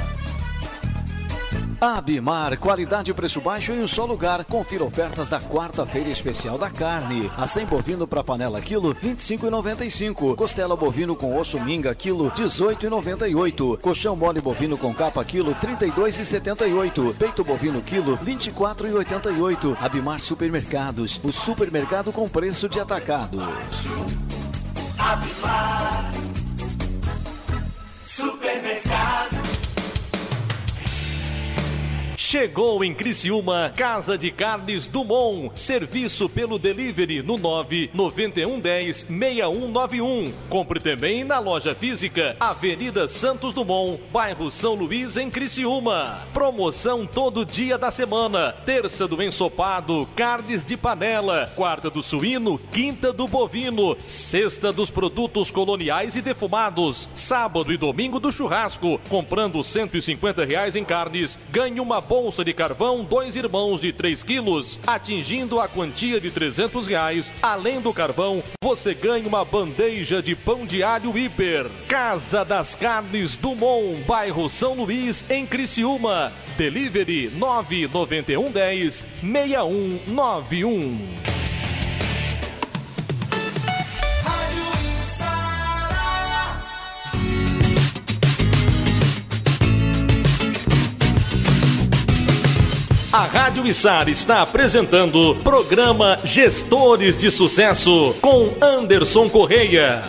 Abimar, qualidade e preço baixo em um só lugar. Confira ofertas da quarta-feira especial da carne. A 100 bovino para panela quilo, 25,95. Costela bovino com osso minga quilo, 18,98. Colchão mole bovino com capa quilo, 32,78. Peito bovino quilo, 24,88. Abimar Supermercados, o supermercado com preço de atacado. Abimar Supermercado Chegou em Criciúma, Casa de Carnes Dumont. Serviço pelo delivery no 99110 6191. Compre também na loja física, Avenida Santos Dumont, bairro São Luís, em Criciúma. Promoção todo dia da semana. Terça do ensopado, carnes de panela. Quarta do suíno, quinta do bovino. Sexta dos produtos coloniais e defumados. Sábado e domingo do churrasco. Comprando 150 reais em carnes, ganhe uma boa bolsa de carvão dois irmãos de 3 quilos, atingindo a quantia de 300 reais. Além do carvão, você ganha uma bandeja de pão de alho hiper. Casa das Carnes Dumont, bairro São Luís, em Criciúma. Delivery 99110 6191. A Rádio Içar está apresentando programa Gestores de Sucesso com Anderson Correia.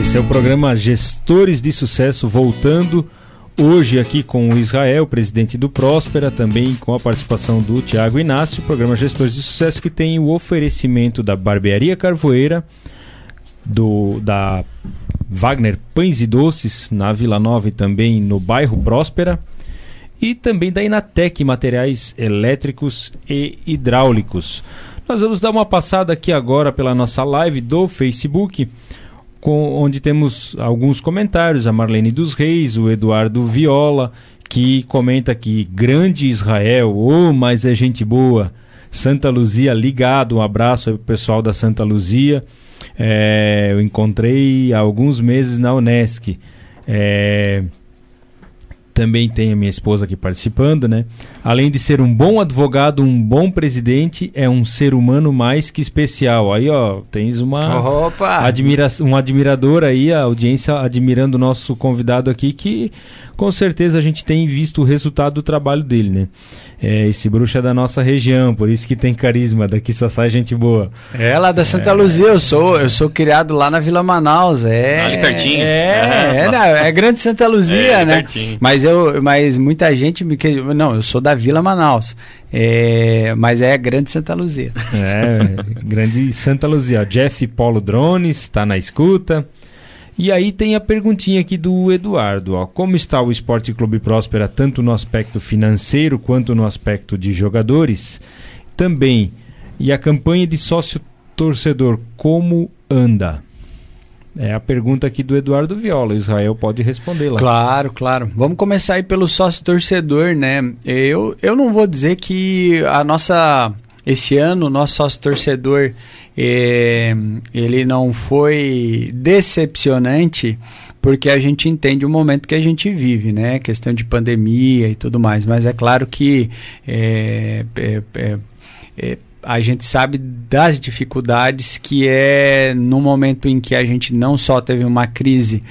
Esse é o programa Gestores de Sucesso voltando hoje aqui com o Israel, presidente do Próspera, também com a participação do Tiago Inácio, programa Gestores de Sucesso que tem o oferecimento da Barbearia Carvoeira, do da Wagner Pães e Doces, na Vila Nova e também no bairro Próspera. E também da Inatec Materiais Elétricos e Hidráulicos. Nós vamos dar uma passada aqui agora pela nossa live do Facebook, com, onde temos alguns comentários. A Marlene dos Reis, o Eduardo Viola, que comenta que grande Israel, oh, mas é gente boa. Santa Luzia ligado, um abraço aí pro pessoal da Santa Luzia. É, eu encontrei há alguns meses na Unesc. É, também tem a minha esposa aqui participando, né? Além de ser um bom advogado, um bom presidente, é um ser humano mais que especial. Aí, ó, tens uma Opa! admira um admirador aí, a audiência admirando o nosso convidado aqui, que com certeza a gente tem visto o resultado do trabalho dele, né? É, esse bruxo é da nossa região, por isso que tem carisma, daqui só sai gente boa. É lá da Santa é. Luzia, eu sou, eu sou criado lá na Vila Manaus, é. Ali pertinho. É, é, é, é, grande Santa Luzia, é, né? Pertinho. Mas eu, mas muita gente me que não, eu sou da Vila Manaus, é, mas é Grande Santa Luzia. É, Grande Santa Luzia. Jeff Paulo Drones está na escuta. E aí tem a perguntinha aqui do Eduardo, ó. Como está o Esporte Clube Próspera tanto no aspecto financeiro quanto no aspecto de jogadores? Também, e a campanha de sócio torcedor, como anda? É a pergunta aqui do Eduardo Viola. Israel pode responder lá. Claro, claro. Vamos começar aí pelo sócio torcedor, né? Eu, eu não vou dizer que a nossa esse ano, nosso sócio torcedor, é, ele não foi decepcionante, porque a gente entende o momento que a gente vive, né? Questão de pandemia e tudo mais. Mas é claro que é, é a gente sabe das dificuldades que é no momento em que a gente não só teve uma crise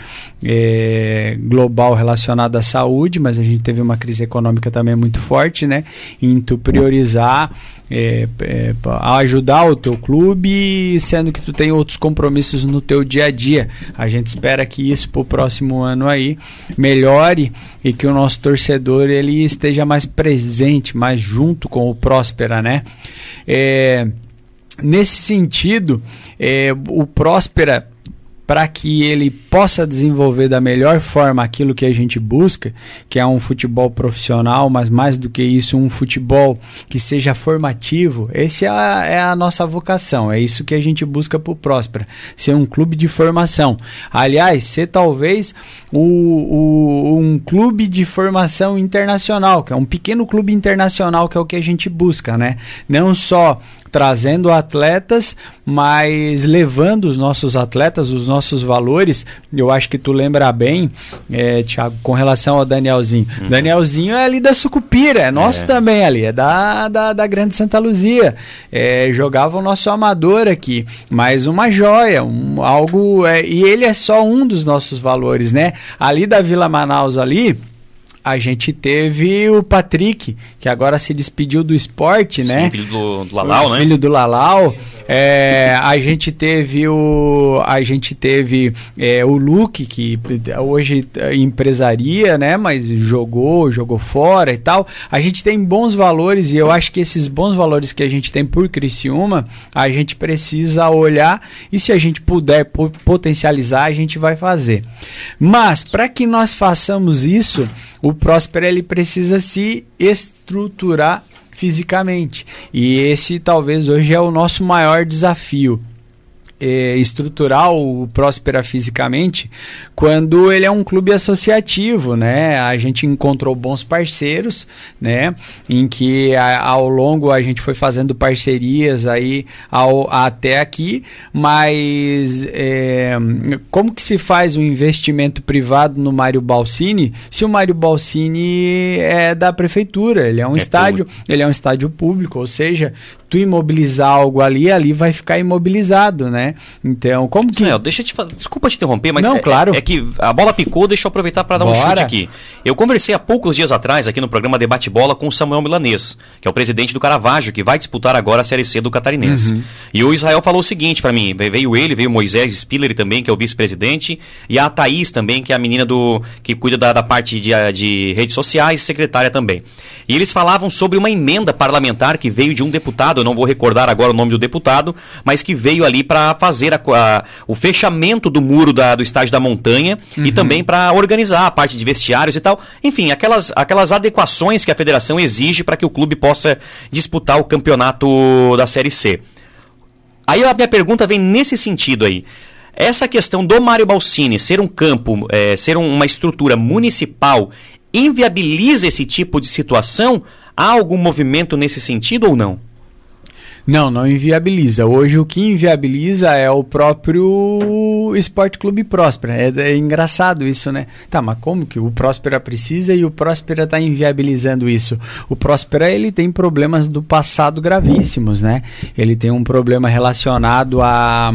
é, global relacionada à saúde, mas a gente teve uma crise econômica também muito forte, né? Em tu priorizar é, é, ajudar o teu clube, sendo que tu tem outros compromissos no teu dia a dia. A gente espera que isso para o próximo ano aí melhore e que o nosso torcedor ele esteja mais presente, mais junto com o Próspera, né? É, nesse sentido, é, o Próspera para que ele possa desenvolver da melhor forma aquilo que a gente busca, que é um futebol profissional, mas mais do que isso, um futebol que seja formativo. Essa é a, é a nossa vocação, é isso que a gente busca para o Próspera, ser um clube de formação. Aliás, ser talvez o, o, um clube de formação internacional, que é um pequeno clube internacional, que é o que a gente busca, né? Não só trazendo atletas, mas levando os nossos atletas, os nossos valores. Eu acho que tu lembra bem, é, Thiago, com relação ao Danielzinho. Uhum. Danielzinho é ali da Sucupira, é nosso é. também ali, é da, da, da Grande Santa Luzia. É, jogava o nosso amador aqui, mas uma joia, um, algo. É, e ele é só um dos nossos valores, né? Ali da Vila Manaus ali a gente teve o Patrick, que agora se despediu do esporte, Sim, né? filho do, do Lalau, o né? Filho do Lalau. É, a gente teve o a gente teve é, o Luke que hoje empresaria, né? Mas jogou, jogou fora e tal. A gente tem bons valores e eu acho que esses bons valores que a gente tem por Criciúma, a gente precisa olhar e se a gente puder potencializar, a gente vai fazer. Mas para que nós façamos isso, o Próspero ele precisa se estruturar fisicamente. E esse talvez hoje é o nosso maior desafio é, estruturar o Próspera fisicamente quando ele é um clube associativo, né? A gente encontrou bons parceiros, né? Em que a, ao longo a gente foi fazendo parcerias aí ao, até aqui, mas é, como que se faz um investimento privado no Mário Balsini se o Mário Balsini é da prefeitura? Ele é um é estádio, público. ele é um estádio público, ou seja, tu imobilizar algo ali, ali vai ficar imobilizado, né? Então, como que. Deixa eu te falar. Desculpa te interromper, mas Não, é, claro. é, é, que a bola picou, deixa eu aproveitar para dar Bora. um chute aqui. Eu conversei há poucos dias atrás aqui no programa Debate Bola com o Samuel Milanês, que é o presidente do Caravaggio, que vai disputar agora a Série C do Catarinense. Uhum. E o Israel falou o seguinte para mim: veio ele, veio o Moisés Spiller também, que é o vice-presidente, e a Thaís também, que é a menina do que cuida da, da parte de, de redes sociais, secretária também. E eles falavam sobre uma emenda parlamentar que veio de um deputado, eu não vou recordar agora o nome do deputado, mas que veio ali para fazer a, a, o fechamento do muro da, do estádio da montanha uhum. e também para organizar a parte de vestiários e tal. Enfim, aquelas, aquelas adequações que a federação exige para que o clube possa disputar o campeonato da Série C. Aí a minha pergunta vem nesse sentido aí. Essa questão do Mário Balsini ser um campo, é, ser um, uma estrutura municipal, inviabiliza esse tipo de situação? Há algum movimento nesse sentido ou não? Não, não inviabiliza. Hoje o que inviabiliza é o próprio Esporte Clube Próspera. É, é, engraçado isso, né? Tá, mas como que o Próspera precisa e o Próspera está inviabilizando isso? O Próspera ele tem problemas do passado gravíssimos, né? Ele tem um problema relacionado a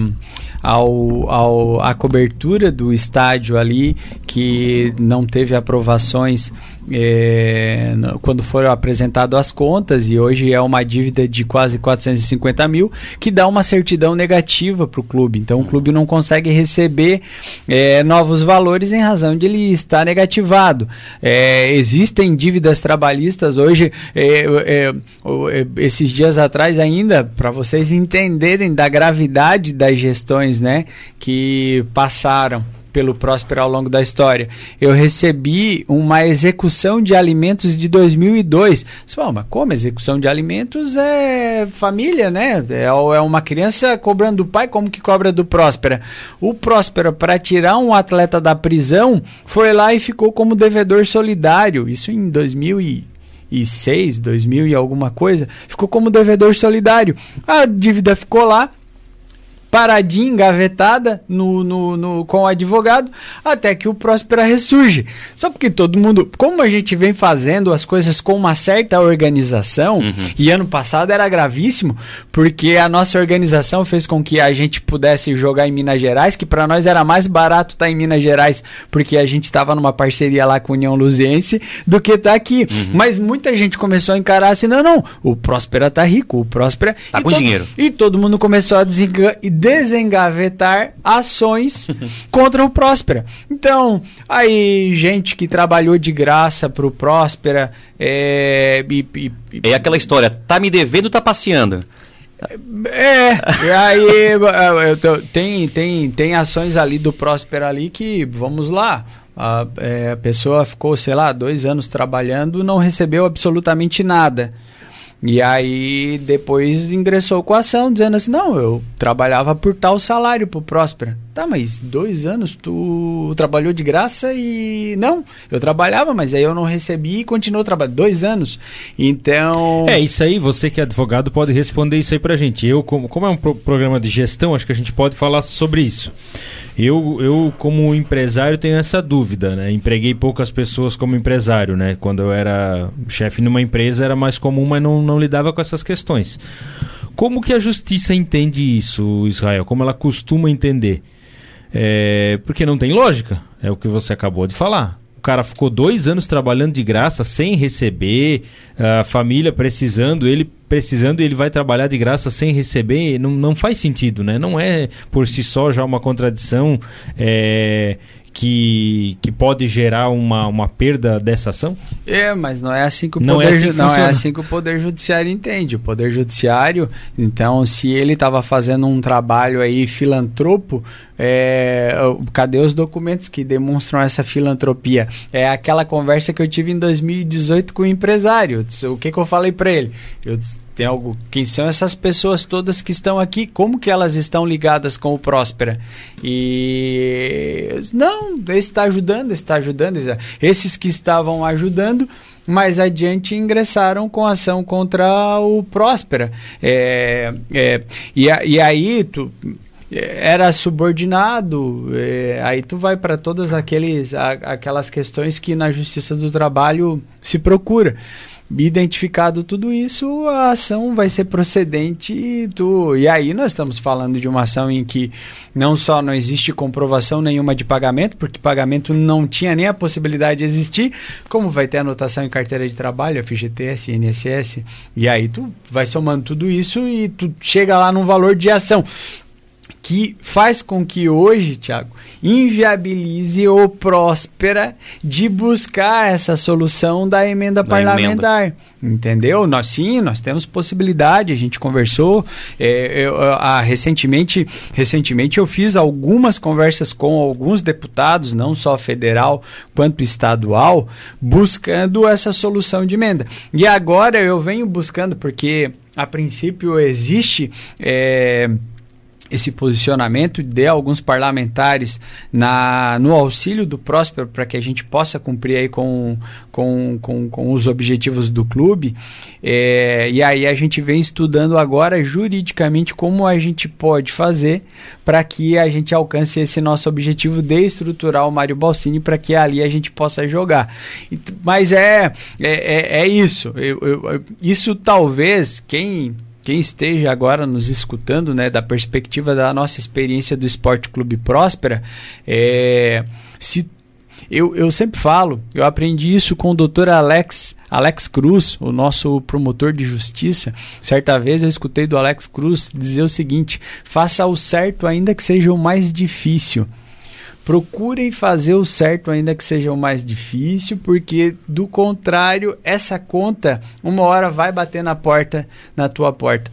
ao, ao, a cobertura do estádio ali, que não teve aprovações é, quando foram apresentadas as contas, e hoje é uma dívida de quase 450 mil, que dá uma certidão negativa para o clube. Então o clube não consegue receber é, novos valores em razão de ele estar negativado. É, existem dívidas trabalhistas hoje, esses dias atrás ainda, para vocês entenderem da gravidade das gestões né, que passaram pelo Próspero ao longo da história. Eu recebi uma execução de alimentos de 2002. Você fala, mas como execução de alimentos é família, né? É, é uma criança cobrando do pai, como que cobra do Próspera? O Próspera, para tirar um atleta da prisão, foi lá e ficou como devedor solidário. Isso em 2006, 2000 e alguma coisa. Ficou como devedor solidário. A dívida ficou lá paradinha, engavetada no, no, no, com o advogado, até que o Próspera ressurge. Só porque todo mundo, como a gente vem fazendo as coisas com uma certa organização, uhum. e ano passado era gravíssimo, porque a nossa organização fez com que a gente pudesse jogar em Minas Gerais, que para nós era mais barato estar tá em Minas Gerais, porque a gente estava numa parceria lá com a União Luziense, do que estar tá aqui. Uhum. Mas muita gente começou a encarar assim: não, não, o Próspera tá rico, o Próspera. Tá com todo, dinheiro. E todo mundo começou a desenganar desengavetar ações (laughs) contra o Próspera. Então, aí, gente que trabalhou de graça pro Próspera. É, e, e, é aquela história, tá me devendo, tá passeando. É, e aí eu, tem, tem, tem ações ali do Próspera ali que, vamos lá, a, é, a pessoa ficou, sei lá, dois anos trabalhando, não recebeu absolutamente nada. E aí depois ingressou com a ação, dizendo assim, não, eu trabalhava por tal salário pro Próspera. Tá, mas dois anos tu trabalhou de graça e. Não, eu trabalhava, mas aí eu não recebi e continuou trabalhando. Dois anos. Então. É, isso aí, você que é advogado pode responder isso aí pra gente. Eu, como, como é um pro programa de gestão, acho que a gente pode falar sobre isso. Eu, eu, como empresário, tenho essa dúvida, né? Empreguei poucas pessoas como empresário, né? Quando eu era chefe numa empresa era mais comum, mas não, não lidava com essas questões. Como que a justiça entende isso, Israel? Como ela costuma entender? É, porque não tem lógica, é o que você acabou de falar. O cara ficou dois anos trabalhando de graça, sem receber, a família precisando, ele precisando ele vai trabalhar de graça sem receber, não, não faz sentido, né? Não é por si só já uma contradição. É, que, que pode gerar uma, uma perda dessa ação? É, mas não é assim que o não poder, é assim não é assim que o poder judiciário entende. O poder judiciário, então, se ele estava fazendo um trabalho aí filantropo, é, cadê os documentos que demonstram essa filantropia? É aquela conversa que eu tive em 2018 com o empresário. O que, que eu falei para ele? Eu disse, tem algo. Quem são essas pessoas todas que estão aqui? Como que elas estão ligadas com o Próspera? E não, está ajudando, está ajudando. Esses que estavam ajudando mais adiante ingressaram com ação contra o Próspera. É, é, e, e aí, tu, era subordinado, é, aí tu vai para todas aqueles, a, aquelas questões que na Justiça do Trabalho se procura. Identificado tudo isso, a ação vai ser procedente e, tu, e aí nós estamos falando de uma ação em que não só não existe comprovação nenhuma de pagamento, porque pagamento não tinha nem a possibilidade de existir, como vai ter anotação em carteira de trabalho, FGTS, INSS, e aí tu vai somando tudo isso e tu chega lá num valor de ação que faz com que hoje, Tiago, inviabilize ou próspera de buscar essa solução da emenda da parlamentar. Emenda. Entendeu? Nós sim, nós temos possibilidade, a gente conversou. É, eu, a, recentemente, recentemente eu fiz algumas conversas com alguns deputados, não só federal quanto estadual, buscando essa solução de emenda. E agora eu venho buscando, porque a princípio existe. É, esse posicionamento de alguns parlamentares na, no auxílio do Próspero para que a gente possa cumprir aí com, com, com, com os objetivos do clube. É, e aí a gente vem estudando agora juridicamente como a gente pode fazer para que a gente alcance esse nosso objetivo de estruturar o Mário Balsini para que ali a gente possa jogar. Mas é, é, é, é isso. Eu, eu, isso talvez quem quem esteja agora nos escutando, né, da perspectiva da nossa experiência do Esporte Clube Próspera, é, se eu, eu sempre falo, eu aprendi isso com o doutor Alex, Alex Cruz, o nosso promotor de justiça. Certa vez eu escutei do Alex Cruz dizer o seguinte: faça o certo ainda que seja o mais difícil. Procurem fazer o certo ainda que seja o mais difícil, porque do contrário, essa conta uma hora vai bater na porta, na tua porta.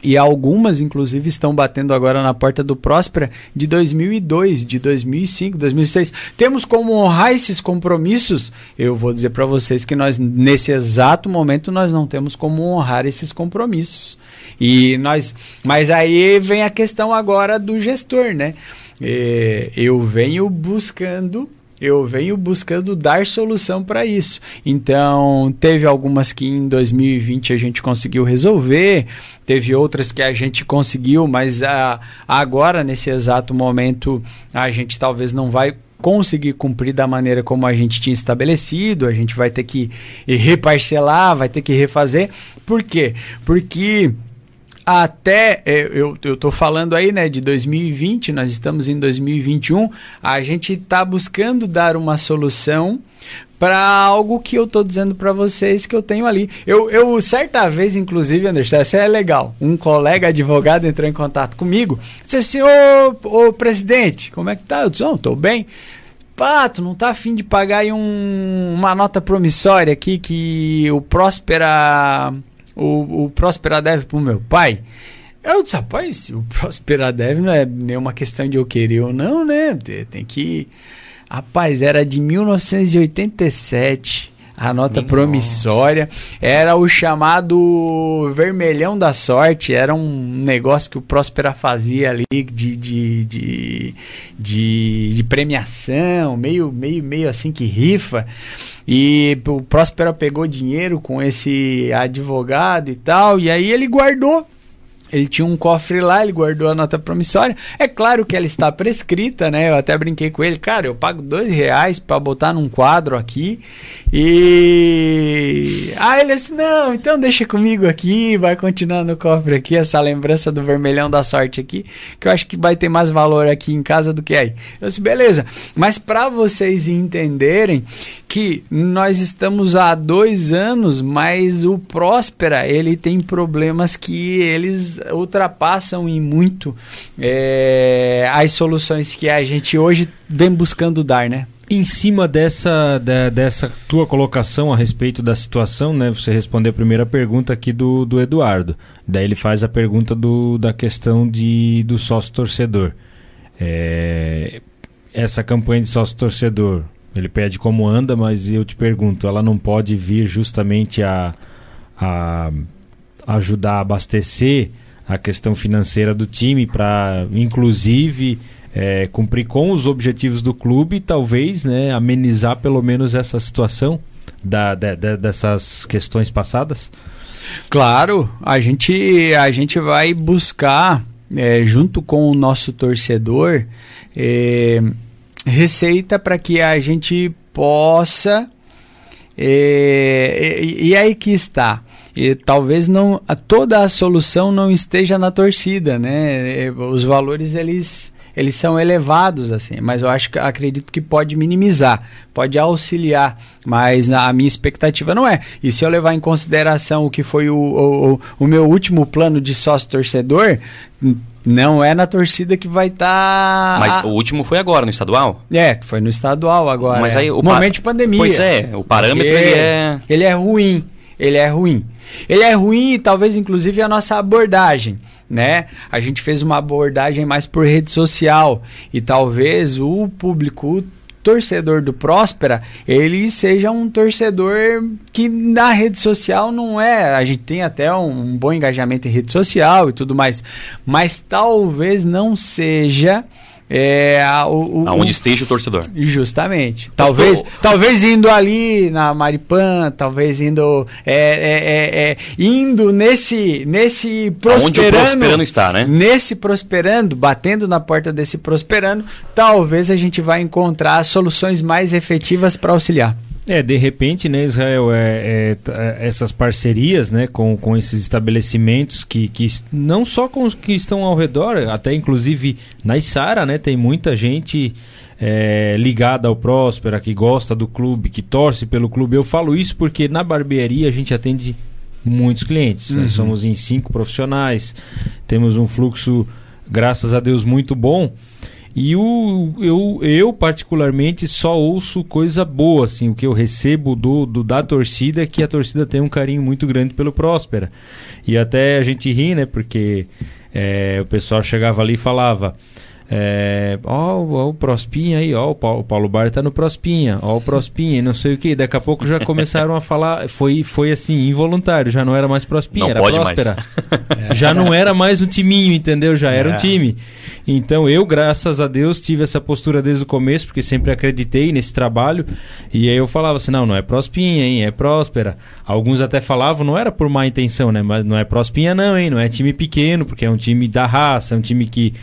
E algumas, inclusive, estão batendo agora na porta do Próspera de 2002, de 2005, 2006. Temos como honrar esses compromissos? Eu vou dizer para vocês que nós, nesse exato momento, nós não temos como honrar esses compromissos. E nós, mas aí vem a questão agora do gestor, né? É, eu venho buscando eu venho buscando dar solução para isso. Então, teve algumas que em 2020 a gente conseguiu resolver, teve outras que a gente conseguiu, mas a, agora, nesse exato momento, a gente talvez não vai conseguir cumprir da maneira como a gente tinha estabelecido, a gente vai ter que reparcelar, vai ter que refazer. Por quê? Porque até é, eu, eu tô falando aí, né, de 2020, nós estamos em 2021, a gente está buscando dar uma solução para algo que eu tô dizendo para vocês que eu tenho ali. Eu, eu certa vez, inclusive, Anderson, essa é legal. Um colega advogado entrou em contato comigo, disse assim: "Ô, ô presidente, como é que tá?" Eu disse: "Não, tô bem." Pato, não tá afim de pagar aí um, uma nota promissória aqui que o Próspera o, o Próspera deve pro meu pai. Eu disse, rapaz, o Próspera deve não é nenhuma questão de eu querer ou não, né? Tem que. Rapaz, era de 1987 a nota Nossa. promissória. Era o chamado vermelhão da sorte. Era um negócio que o Próspera fazia ali de, de, de, de, de premiação, meio, meio, meio assim que rifa. E o Próspera pegou dinheiro com esse advogado e tal, e aí ele guardou ele tinha um cofre lá, ele guardou a nota promissória. É claro que ela está prescrita, né? Eu até brinquei com ele, cara, eu pago dois reais para botar num quadro aqui. E. Ah, ele disse: não, então deixa comigo aqui, vai continuar no cofre aqui, essa lembrança do vermelhão da sorte aqui, que eu acho que vai ter mais valor aqui em casa do que aí. Eu disse: beleza, mas para vocês entenderem que nós estamos há dois anos, mas o Próspera ele tem problemas que eles ultrapassam em muito é, as soluções que a gente hoje vem buscando dar, né? Em cima dessa, de, dessa tua colocação a respeito da situação, né? Você respondeu a primeira pergunta aqui do, do Eduardo. Daí ele faz a pergunta do, da questão de, do sócio torcedor. É, essa campanha de sócio torcedor, ele pede como anda, mas eu te pergunto, ela não pode vir justamente a, a ajudar a abastecer a questão financeira do time para, inclusive, é, cumprir com os objetivos do clube e talvez né, amenizar pelo menos essa situação da, dessas questões passadas? Claro, a gente, a gente vai buscar, é, junto com o nosso torcedor, é, receita para que a gente possa. É, e, e, aí que está. E talvez não toda a solução não esteja na torcida, né? É, os valores eles eles são elevados assim, mas eu acho que acredito que pode minimizar, pode auxiliar, mas a minha expectativa não é. E se eu levar em consideração o que foi o, o, o meu último plano de sócio torcedor, não é na torcida que vai estar. Tá... Mas o último foi agora, no estadual? É, foi no estadual agora. Mas aí o momento de pandemia. Pois é, o parâmetro ele é. Ele é ruim. Ele é ruim. Ele é ruim e talvez inclusive a nossa abordagem, né? A gente fez uma abordagem mais por rede social e talvez o público torcedor do Próspera, ele seja um torcedor que na rede social não é. A gente tem até um, um bom engajamento em rede social e tudo mais, mas talvez não seja é, o, o, Aonde esteja o torcedor. Justamente. Talvez, talvez indo ali na Maripan, talvez indo é, é, é, é indo nesse nesse prosperando, Aonde o prosperando está, né? Nesse prosperando, batendo na porta desse prosperando, talvez a gente vai encontrar soluções mais efetivas para auxiliar. É, de repente, né, Israel, é, é, é, essas parcerias né, com, com esses estabelecimentos que, que não só com os que estão ao redor, até inclusive na Isara, né, tem muita gente é, ligada ao Próspera, que gosta do clube, que torce pelo clube. Eu falo isso porque na barbearia a gente atende muitos clientes. Uhum. Nós somos em cinco profissionais, temos um fluxo, graças a Deus, muito bom. E o, eu, eu, particularmente, só ouço coisa boa, assim, o que eu recebo do, do, da torcida é que a torcida tem um carinho muito grande pelo Próspera. E até a gente ri, né, porque é, o pessoal chegava ali e falava... É, ó, ó, o Prospinha aí, ó, o Paulo, o Paulo Bar tá no Prospinha, ó, o Prospinha, não sei o que. Daqui a pouco já começaram a falar, foi, foi assim, involuntário, já não era mais Prospinha, não era Próspera. Mais. (laughs) já não era mais um timinho, entendeu? Já era é. um time. Então eu, graças a Deus, tive essa postura desde o começo, porque sempre acreditei nesse trabalho. E aí eu falava assim: não, não é Prospinha, hein? É Próspera. Alguns até falavam, não era por má intenção, né? Mas não é Prospinha, não, hein? Não é time pequeno, porque é um time da raça, é um time que.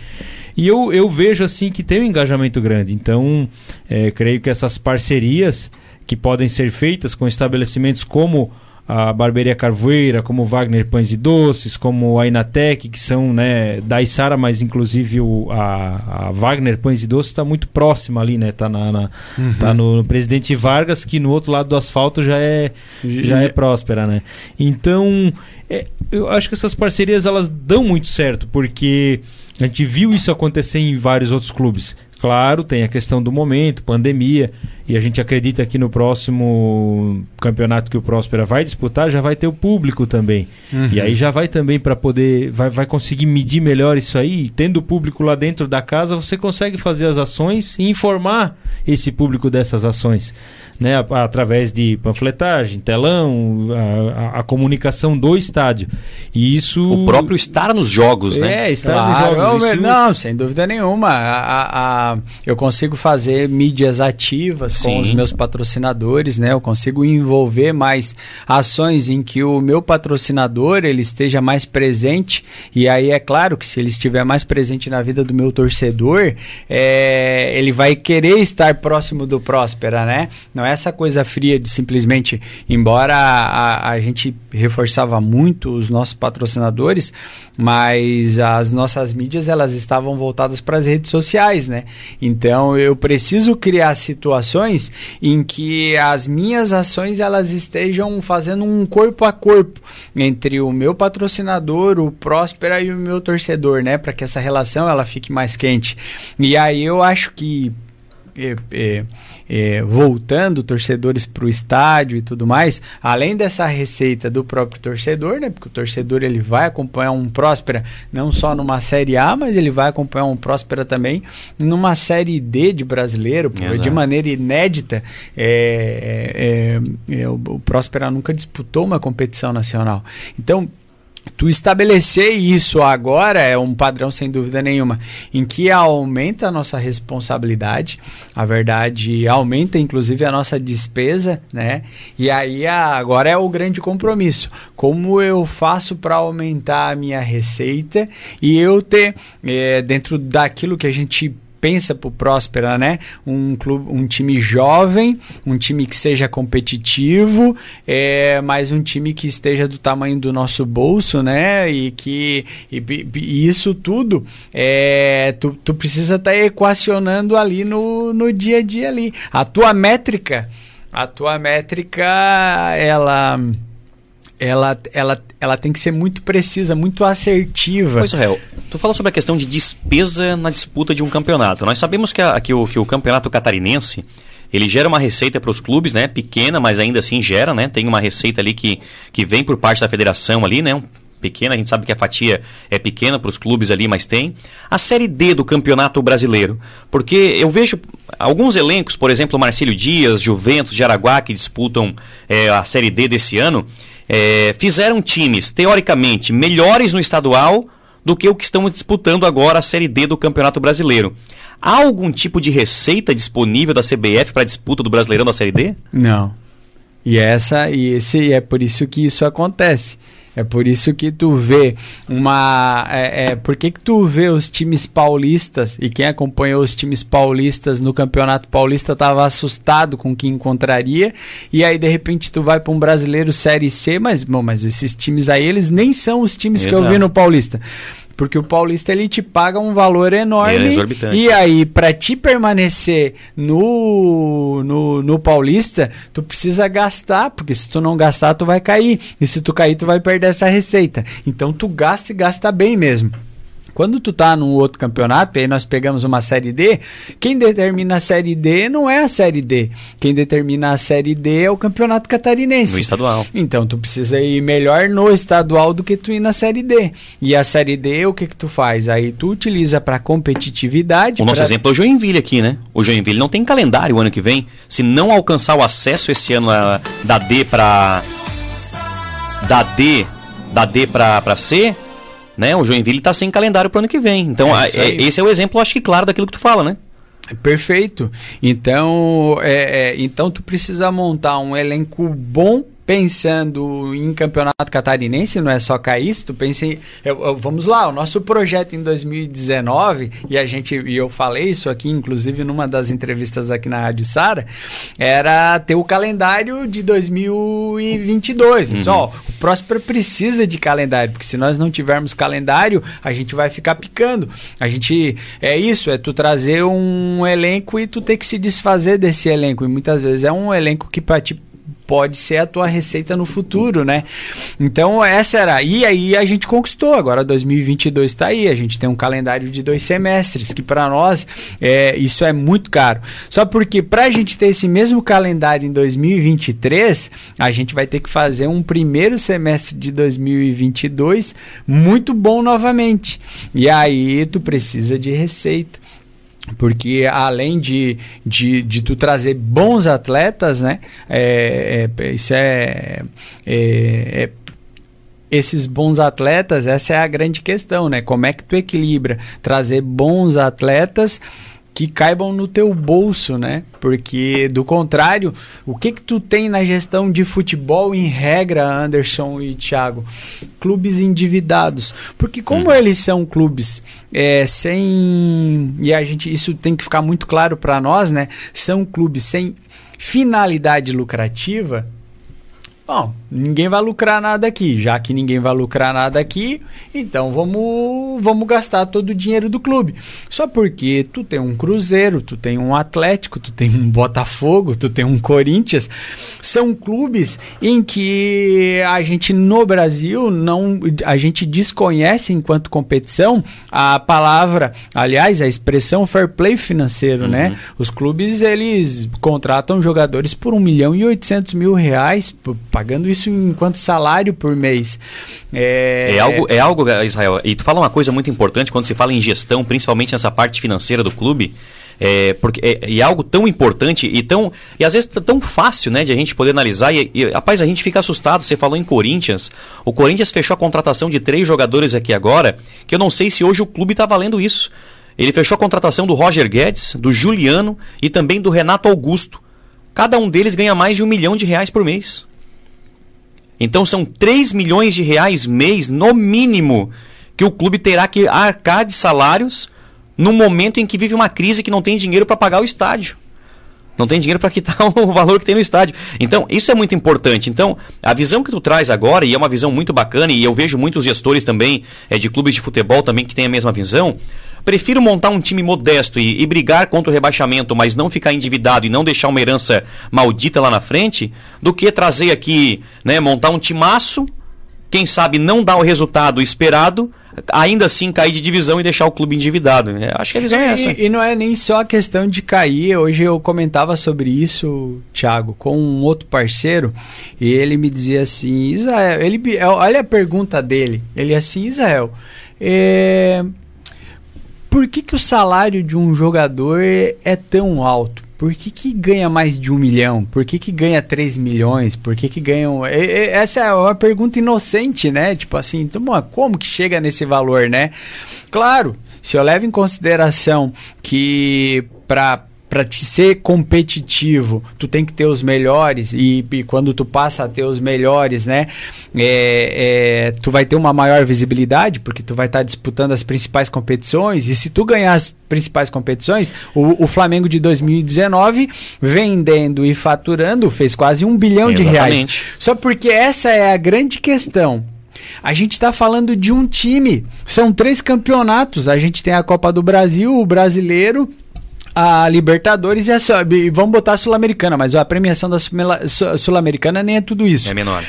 E eu, eu vejo assim que tem um engajamento grande. Então, é, creio que essas parcerias que podem ser feitas com estabelecimentos como a Barbearia Carvoeira, como Wagner Pães e Doces, como a Inatec, que são né, da Isara, mas inclusive o, a, a Wagner Pães e Doces está muito próxima ali, né? Está na, na uhum. tá no, no, Presidente Vargas, que no outro lado do asfalto já é, já é próspera, né? Então, é, eu acho que essas parcerias elas dão muito certo, porque a gente viu isso acontecer em vários outros clubes. Claro, tem a questão do momento, pandemia, e a gente acredita que no próximo campeonato que o Próspera vai disputar já vai ter o público também. Uhum. E aí já vai também para poder, vai, vai conseguir medir melhor isso aí. Tendo o público lá dentro da casa, você consegue fazer as ações e informar esse público dessas ações né, através de panfletagem, telão, a, a, a, comunicação do estádio. E isso o próprio estar nos jogos, né? É, estar claro, nos jogos. Isso... Não, sem dúvida nenhuma. A, a, eu consigo fazer mídias ativas Sim. com os meus patrocinadores, né? Eu consigo envolver mais ações em que o meu patrocinador ele esteja mais presente. E aí é claro que se ele estiver mais presente na vida do meu torcedor, é, ele vai querer estar próximo do Próspera, né? Não não é essa coisa fria de simplesmente, embora a, a gente reforçava muito os nossos patrocinadores, mas as nossas mídias elas estavam voltadas para as redes sociais, né? Então eu preciso criar situações em que as minhas ações elas estejam fazendo um corpo a corpo entre o meu patrocinador, o Próspera e o meu torcedor, né? Para que essa relação ela fique mais quente. E aí eu acho que é, é, voltando torcedores para o estádio e tudo mais, além dessa receita do próprio torcedor, né? Porque o torcedor ele vai acompanhar um Próspera não só numa série A, mas ele vai acompanhar um Próspera também numa série D de brasileiro, de maneira inédita. É, o, o Próspera nunca disputou uma competição nacional. Então tu estabelecer isso agora é um padrão sem dúvida nenhuma, em que aumenta a nossa responsabilidade, a verdade aumenta inclusive a nossa despesa, né? E aí agora é o grande compromisso. Como eu faço para aumentar a minha receita e eu ter é, dentro daquilo que a gente pensa para Próspera, né? Um clube, um time jovem, um time que seja competitivo, é, mas um time que esteja do tamanho do nosso bolso, né? E que e, e isso tudo é, tu, tu precisa estar tá equacionando ali no, no dia a dia ali. A tua métrica, a tua métrica, ela ela, ela, ela tem que ser muito precisa, muito assertiva. Pois é, tu falou sobre a questão de despesa na disputa de um campeonato. Nós sabemos que, a, que, o, que o campeonato catarinense ele gera uma receita para os clubes, né? Pequena, mas ainda assim gera, né? Tem uma receita ali que, que vem por parte da federação ali, né? pequena, a gente sabe que a fatia é pequena para os clubes ali, mas tem. A Série D do Campeonato Brasileiro, porque eu vejo alguns elencos, por exemplo, Marcílio Dias, Juventus de Araguá, que disputam é, a Série D desse ano, é, fizeram times, teoricamente, melhores no estadual do que o que estão disputando agora a Série D do Campeonato Brasileiro. Há algum tipo de receita disponível da CBF para a disputa do Brasileirão da Série D? Não. E essa e esse é por isso que isso acontece. É por isso que tu vê uma. É, é, por que, que tu vê os times paulistas e quem acompanhou os times paulistas no Campeonato Paulista estava assustado com o que encontraria e aí de repente tu vai para um brasileiro Série C, mas, bom, mas esses times aí eles nem são os times Exato. que eu vi no Paulista. Porque o paulista ele te paga um valor enorme. É e aí, para te permanecer no, no, no paulista, tu precisa gastar, porque se tu não gastar, tu vai cair. E se tu cair, tu vai perder essa receita. Então tu gasta e gasta bem mesmo. Quando tu tá num outro campeonato, e aí nós pegamos uma série D, quem determina a série D não é a série D. Quem determina a série D é o campeonato catarinense. No estadual. Então tu precisa ir melhor no estadual do que tu ir na série D. E a série D, o que que tu faz? Aí tu utiliza para competitividade. O nosso pra... exemplo é o Joinville aqui, né? O Joinville não tem calendário o ano que vem. Se não alcançar o acesso esse ano a, da D para da D da D para C, né? O Joinville está sem calendário para o ano que vem. Então, é é, esse é o exemplo, acho que claro, daquilo que tu fala, né? Perfeito. Então, é, é, então tu precisa montar um elenco bom pensando em campeonato catarinense, não é só cair, se tu pensa em, eu, eu, vamos lá, o nosso projeto em 2019, e a gente, e eu falei isso aqui, inclusive numa das entrevistas aqui na Rádio Sara, era ter o calendário de 2022. Uhum. Só, o Próspero precisa de calendário, porque se nós não tivermos calendário, a gente vai ficar picando. A gente, é isso, é tu trazer um elenco e tu ter que se desfazer desse elenco, e muitas vezes é um elenco que para ti pode ser a tua receita no futuro, né? Então essa era. E aí a gente conquistou. Agora 2022 está aí. A gente tem um calendário de dois semestres que para nós é, isso é muito caro. Só porque para a gente ter esse mesmo calendário em 2023, a gente vai ter que fazer um primeiro semestre de 2022 muito bom novamente. E aí tu precisa de receita porque além de, de, de, tu trazer bons atletas, né? É, é, isso é, é, é, esses bons atletas, essa é a grande questão, né? Como é que tu equilibra trazer bons atletas que caibam no teu bolso, né? Porque do contrário, o que que tu tem na gestão de futebol em regra, Anderson e Thiago? Clubes endividados. Porque como hum. eles são clubes é, sem e a gente isso tem que ficar muito claro para nós, né? São clubes sem finalidade lucrativa. Bom, ninguém vai lucrar nada aqui. Já que ninguém vai lucrar nada aqui, então vamos, vamos gastar todo o dinheiro do clube. Só porque tu tem um Cruzeiro, tu tem um Atlético, tu tem um Botafogo, tu tem um Corinthians. São clubes em que a gente no Brasil não a gente desconhece enquanto competição a palavra, aliás, a expressão fair play financeiro, né? uhum. né? Os clubes eles contratam jogadores por um milhão e oitocentos mil reais, pagando isso enquanto salário por mês. É... é algo, é algo, Israel. E tu fala uma coisa muito importante quando se fala em gestão, principalmente nessa parte financeira do clube. É, porque é, é, algo tão importante e tão e às vezes tão fácil né de a gente poder analisar e, e rapaz a gente fica assustado você falou em Corinthians o Corinthians fechou a contratação de três jogadores aqui agora que eu não sei se hoje o clube está valendo isso ele fechou a contratação do Roger Guedes do Juliano e também do Renato Augusto cada um deles ganha mais de um milhão de reais por mês então são 3 milhões de reais mês, no mínimo, que o clube terá que arcar de salários no momento em que vive uma crise que não tem dinheiro para pagar o estádio. Não tem dinheiro para quitar (laughs) o valor que tem no estádio. Então, isso é muito importante. Então, a visão que tu traz agora, e é uma visão muito bacana, e eu vejo muitos gestores também é, de clubes de futebol também que têm a mesma visão, Prefiro montar um time modesto e, e, brigar contra o rebaixamento, mas não ficar endividado e não deixar uma herança maldita lá na frente, do que trazer aqui, né, montar um timaço, quem sabe não dar o resultado esperado, ainda assim cair de divisão e deixar o clube endividado. É, acho que a visão é, é essa. E, e, não é nem só a questão de cair. Hoje eu comentava sobre isso, Thiago, com um outro parceiro, e ele me dizia assim: Israel, ele, olha a pergunta dele. Ele é assim, Israel. É, por que, que o salário de um jogador é tão alto? Por que, que ganha mais de um milhão? Por que, que ganha 3 milhões? Por que, que ganham. Essa é uma pergunta inocente, né? Tipo assim, então, como que chega nesse valor, né? Claro, se eu levo em consideração que para para te ser competitivo, tu tem que ter os melhores e, e quando tu passa a ter os melhores, né, é, é, tu vai ter uma maior visibilidade porque tu vai estar tá disputando as principais competições e se tu ganhar as principais competições, o, o Flamengo de 2019 vendendo e faturando fez quase um bilhão Exatamente. de reais. Só porque essa é a grande questão. A gente está falando de um time. São três campeonatos. A gente tem a Copa do Brasil, o brasileiro a Libertadores e a vamos botar a Sul-Americana, mas a premiação da Sul-Americana nem é tudo isso. É menor.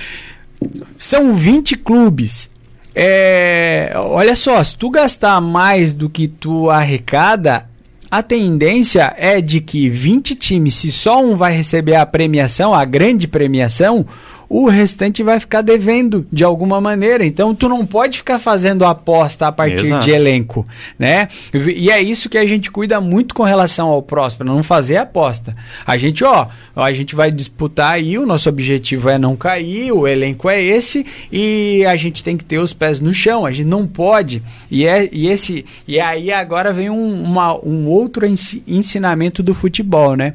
São 20 clubes. É, olha só, se tu gastar mais do que tu arrecada, a tendência é de que 20 times, se só um vai receber a premiação, a grande premiação, o restante vai ficar devendo de alguma maneira. Então tu não pode ficar fazendo aposta a partir Exato. de elenco, né? E é isso que a gente cuida muito com relação ao Próspero, não fazer aposta. A gente, ó, a gente vai disputar aí, o nosso objetivo é não cair, o elenco é esse e a gente tem que ter os pés no chão, a gente não pode. E é e esse e aí agora vem um, uma, um outro ensinamento do futebol, né?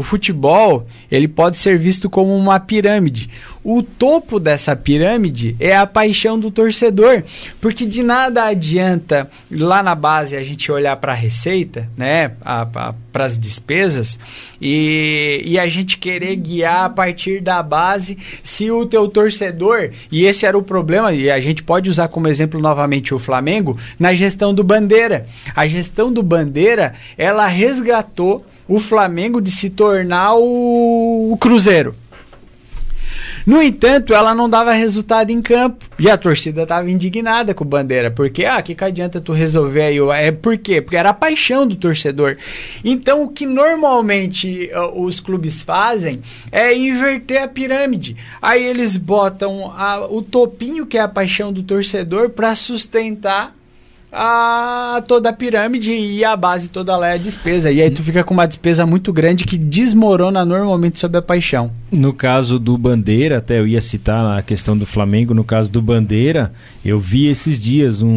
O futebol, ele pode ser visto como uma pirâmide. O topo dessa pirâmide é a paixão do torcedor, porque de nada adianta lá na base a gente olhar para a receita, né, para as despesas e, e a gente querer guiar a partir da base se o teu torcedor, e esse era o problema, e a gente pode usar como exemplo novamente o Flamengo, na gestão do Bandeira. A gestão do Bandeira, ela resgatou o Flamengo de se tornar o, o Cruzeiro. No entanto, ela não dava resultado em campo. E a torcida estava indignada com o Bandeira. Porque, ah, que, que adianta tu resolver aí? É por quê? Porque era a paixão do torcedor. Então, o que normalmente uh, os clubes fazem é inverter a pirâmide. Aí eles botam a, o topinho, que é a paixão do torcedor, para sustentar a toda a pirâmide e a base toda lá é a despesa. E aí tu fica com uma despesa muito grande que desmorona normalmente sobre a paixão. No caso do Bandeira, até eu ia citar a questão do Flamengo, no caso do Bandeira, eu vi esses dias um, um,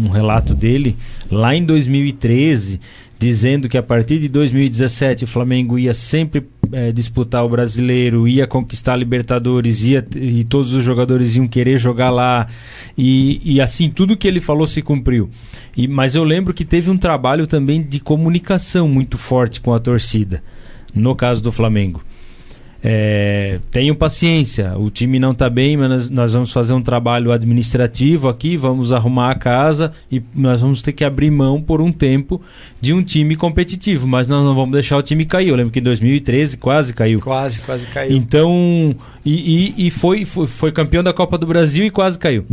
um, um relato dele lá em 2013 dizendo que a partir de 2017 o Flamengo ia sempre é, disputar o brasileiro, ia conquistar a Libertadores, ia, e todos os jogadores iam querer jogar lá. E, e assim, tudo que ele falou se cumpriu. E, mas eu lembro que teve um trabalho também de comunicação muito forte com a torcida, no caso do Flamengo. É, tenham paciência, o time não está bem, mas nós, nós, vamos fazer um trabalho administrativo aqui, vamos arrumar a casa e nós vamos ter que abrir mão por um tempo de um time competitivo, mas nós não vamos deixar o time cair. Eu lembro que em 2013 quase caiu. Quase, quase caiu. Então, e, e, e foi, foi, foi campeão da Copa do Brasil e quase caiu.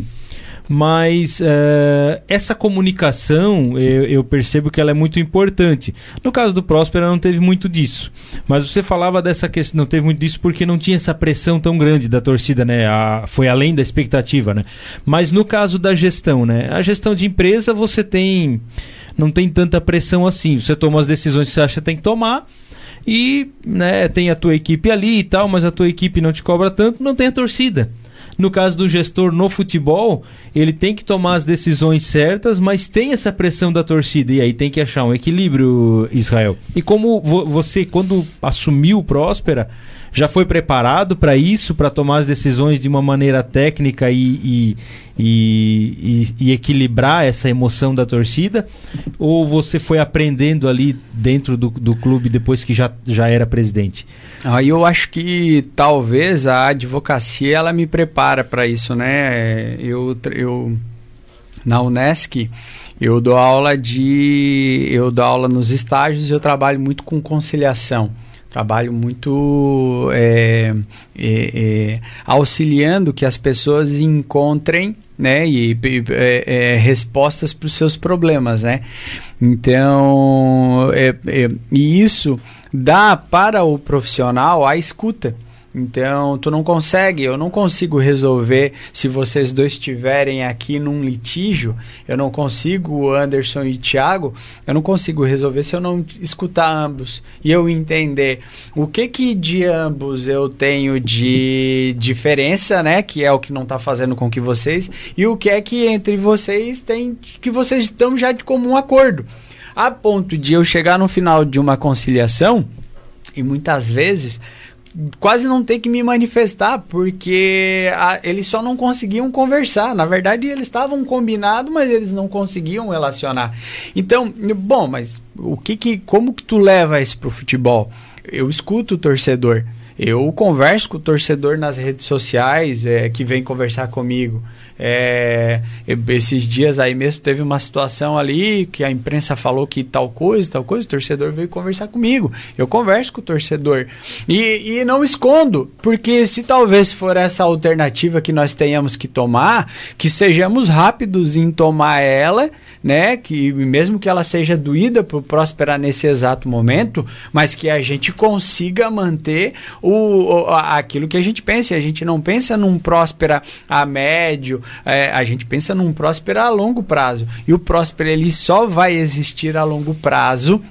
Mas uh, essa comunicação eu, eu, percebo que ela é muito importante. No caso do Próspera não teve muito disso. Mas você falava dessa questão, não teve muito disso porque não tinha essa pressão tão grande da torcida, né? A, foi além da expectativa, né? Mas no caso da gestão, né? A gestão de empresa você tem. Não tem tanta pressão assim. Você toma as decisões que você acha que tem que tomar e né, tem a tua equipe ali e tal, mas a tua equipe não te cobra tanto, não tem a torcida. No caso do gestor no futebol, ele tem que tomar as decisões certas, mas tem essa pressão da torcida e aí tem que achar um equilíbrio, Israel. E como vo você, quando assumiu Próspera, já foi preparado para isso, para tomar as decisões de uma maneira técnica e, e, e, e, equilibrar essa emoção da torcida? Ou você foi aprendendo ali dentro do, do clube depois que já, já era presidente? Aí eu acho que talvez a advocacia ela me prepara para isso, né? Eu, eu na Unesc eu dou aula de eu dou aula nos estágios e eu trabalho muito com conciliação trabalho muito é, é, é, auxiliando que as pessoas encontrem né, e, é, é, respostas para os seus problemas, né? Então, é, e isso dá para o profissional a escuta. Então, tu não consegue, eu não consigo resolver se vocês dois estiverem aqui num litígio, eu não consigo, Anderson e Thiago, eu não consigo resolver se eu não escutar ambos e eu entender o que que de ambos eu tenho de diferença, né, que é o que não está fazendo com que vocês, e o que é que entre vocês tem que vocês estão já de comum acordo. A ponto de eu chegar no final de uma conciliação e muitas vezes quase não ter que me manifestar, porque a, eles só não conseguiam conversar. Na verdade, eles estavam combinados, mas eles não conseguiam relacionar. Então, bom, mas o que que, como que tu leva isso pro futebol? Eu escuto o torcedor. Eu converso com o torcedor nas redes sociais é, que vem conversar comigo. É, esses dias aí mesmo teve uma situação ali que a imprensa falou que tal coisa, tal coisa, o torcedor veio conversar comigo. Eu converso com o torcedor. E, e não escondo, porque se talvez for essa alternativa que nós tenhamos que tomar, que sejamos rápidos em tomar ela né? Que mesmo que ela seja doída por Próspera nesse exato momento, mas que a gente consiga manter o, o aquilo que a gente pensa. A gente não pensa num Próspera a médio, é, a gente pensa num Próspera a longo prazo. E o Próspera ele só vai existir a longo prazo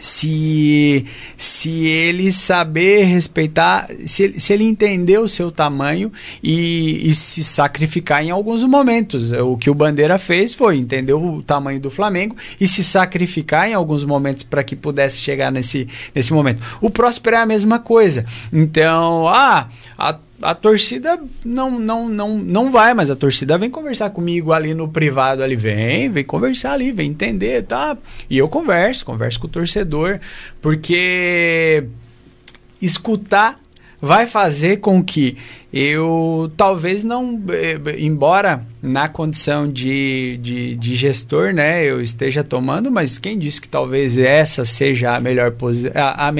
se, se ele saber respeitar, se se ele entender o seu tamanho e, e, se sacrificar em alguns momentos. O que o Bandeira fez foi entender o tamanho do Flamengo e se sacrificar em alguns momentos para que pudesse chegar nesse, nesse momento. O Próspero é a mesma coisa. Então, ah, a a torcida não, não, não, não vai, mas a torcida vem conversar comigo ali no privado, ali vem, vem conversar ali, vem entender, tá? E eu converso, converso com o torcedor, porque escutar vai fazer com que eu talvez não, eh, embora na condição de, de, de, gestor, né, eu esteja tomando, mas quem disse que talvez essa seja a melhor a, a,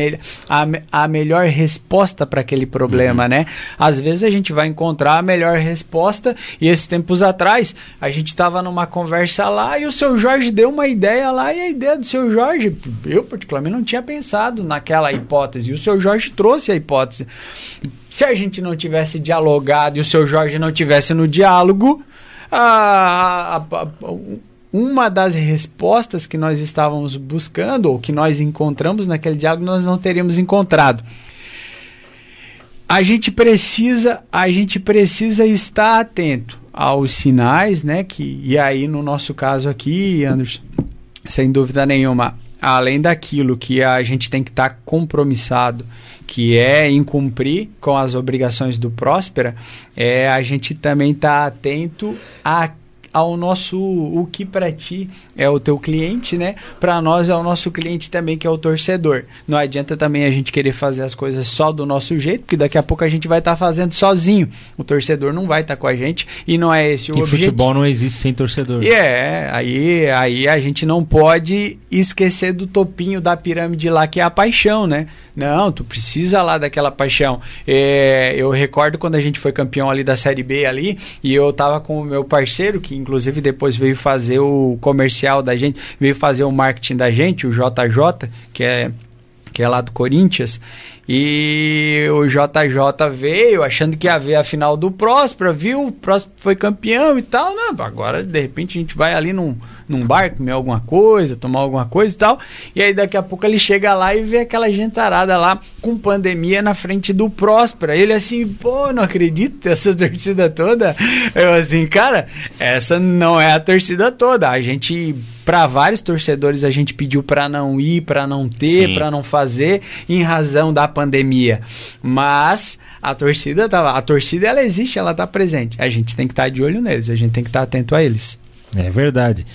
a, a melhor resposta para aquele problema, uhum. né? Às vezes a gente vai encontrar a melhor resposta e esses tempos atrás a gente estava numa conversa lá e o seu Jorge deu uma ideia lá e a ideia do seu Jorge, eu particularmente não tinha pensado naquela hipótese e o seu Jorge trouxe a hipótese. Se a gente não tivesse dialogado e o seu Jorge não tivesse no diálogo, a, a, a, uma das respostas que nós estávamos buscando ou que nós encontramos naquele diálogo nós não teríamos encontrado. A gente precisa, a gente precisa estar atento aos sinais, né? Que e aí no nosso caso aqui, Anderson, sem dúvida nenhuma, além daquilo que a gente tem que estar compromissado que é incumprir com as obrigações do Próspera, é a gente também tá atento a ao nosso o que para ti é o teu cliente, né? Para nós é o nosso cliente também que é o torcedor. Não adianta também a gente querer fazer as coisas só do nosso jeito, porque daqui a pouco a gente vai estar tá fazendo sozinho. O torcedor não vai estar tá com a gente e não é esse o e objetivo. futebol não existe sem torcedor. E é, aí aí a gente não pode esquecer do topinho da pirâmide lá que é a paixão, né? Não, tu precisa lá daquela paixão. É, eu recordo quando a gente foi campeão ali da Série B ali, e eu tava com o meu parceiro, que inclusive depois veio fazer o comercial da gente, veio fazer o marketing da gente, o JJ, que é, que é lá do Corinthians. E o JJ veio achando que ia ver a final do Próspera, viu? O Próspera foi campeão e tal. Não, agora de repente a gente vai ali num num bar, comer alguma coisa, tomar alguma coisa e tal. E aí daqui a pouco ele chega lá e vê aquela gentarada lá com pandemia na frente do Próspera. Ele assim, pô, não acredito essa (laughs) torcida toda. Eu assim, cara, essa não é a torcida toda. A gente para vários torcedores a gente pediu para não ir, para não ter, para não fazer em razão da pandemia. Mas a torcida tá lá, a torcida ela existe, ela tá presente. A gente tem que estar tá de olho neles, a gente tem que estar tá atento a eles. É verdade.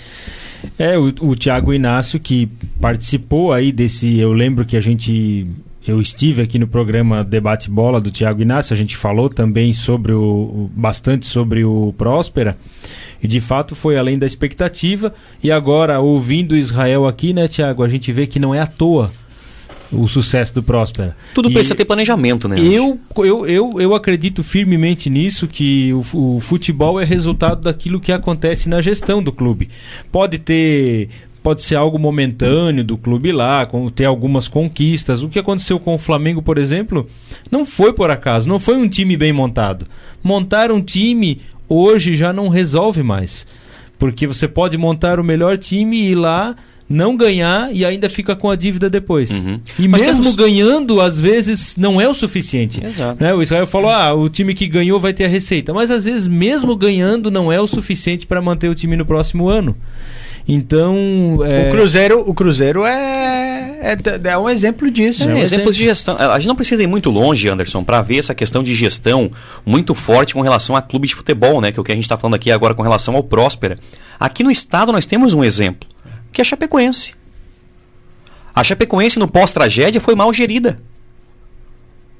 É, o, o Tiago Inácio que participou aí desse. Eu lembro que a gente. Eu estive aqui no programa Debate Bola do Tiago Inácio, a gente falou também sobre o. bastante sobre o Próspera. E de fato foi além da expectativa. E agora, ouvindo Israel aqui, né, Tiago, a gente vê que não é à toa o sucesso do Próspera. Tudo e precisa ter planejamento, né? Eu, eu, eu, eu acredito firmemente nisso, que o, o futebol é resultado daquilo que acontece na gestão do clube. Pode ter pode ser algo momentâneo do clube lá, ter algumas conquistas. O que aconteceu com o Flamengo, por exemplo, não foi por acaso, não foi um time bem montado. Montar um time hoje já não resolve mais. Porque você pode montar o melhor time e ir lá não ganhar e ainda fica com a dívida depois. Uhum. E Mas mesmo temos... ganhando, às vezes, não é o suficiente. Exato. Né? O Israel falou: ah, o time que ganhou vai ter a receita. Mas às vezes, mesmo ganhando, não é o suficiente para manter o time no próximo ano. Então. É... O Cruzeiro, o Cruzeiro é, é, é um exemplo disso. É, um exemplos de gestão. A gente não precisa ir muito longe, Anderson, para ver essa questão de gestão muito forte com relação a clube de futebol, né? Que é o que a gente está falando aqui agora com relação ao Próspera. Aqui no estado nós temos um exemplo, que é a Chapecoense. A Chapecoense no pós-tragédia foi mal gerida.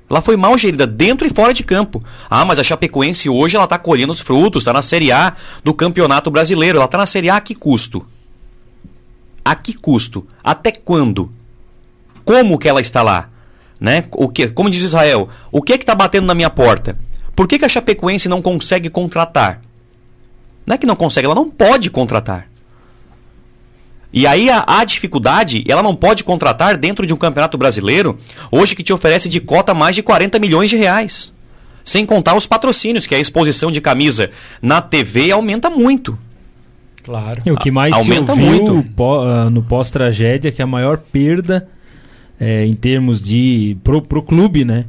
Ela foi mal gerida dentro e fora de campo. Ah, mas a Chapecoense hoje ela está colhendo os frutos, está na Série A do Campeonato Brasileiro. Ela está na Série A a que custo? A que custo? Até quando? Como que ela está lá? Né? O que, como diz Israel, o que é que está batendo na minha porta? Por que, que a Chapecoense não consegue contratar? Não é que não consegue, ela não pode contratar. E aí a, a, dificuldade, ela não pode contratar dentro de um campeonato brasileiro, hoje que te oferece de cota mais de 40 milhões de reais. Sem contar os patrocínios, que a exposição de camisa na TV aumenta muito. Claro. E o que mais aumenta se muito ah, no pós-tragédia, que a maior perda é, em termos de. Pro, pro clube, né?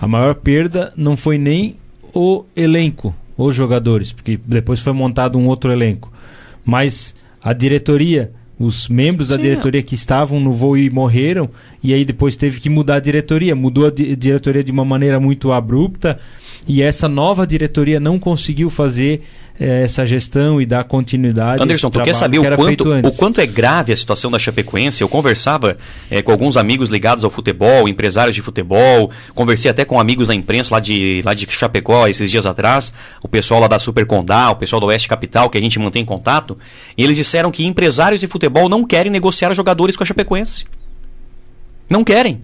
A maior perda não foi nem o elenco, os jogadores, porque depois foi montado um outro elenco. Mas a diretoria os membros Sim, da diretoria que estavam no voo e morreram, e aí depois teve que mudar a diretoria. Mudou a di diretoria de uma maneira muito abrupta, e essa nova diretoria não conseguiu fazer é, essa gestão e dar continuidade. Anderson, tu quer saber que o, quanto, o quanto é grave a situação da Chapecoense? Eu conversava é, com alguns amigos ligados ao futebol, empresários de futebol, conversei até com amigos da imprensa lá de, lá de Chapecó esses dias atrás, o pessoal lá da Super Condá, o pessoal do Oeste Capital, que a gente mantém contato, e eles disseram que empresários de futebol não querem negociar jogadores com a Chapecoense. Não querem.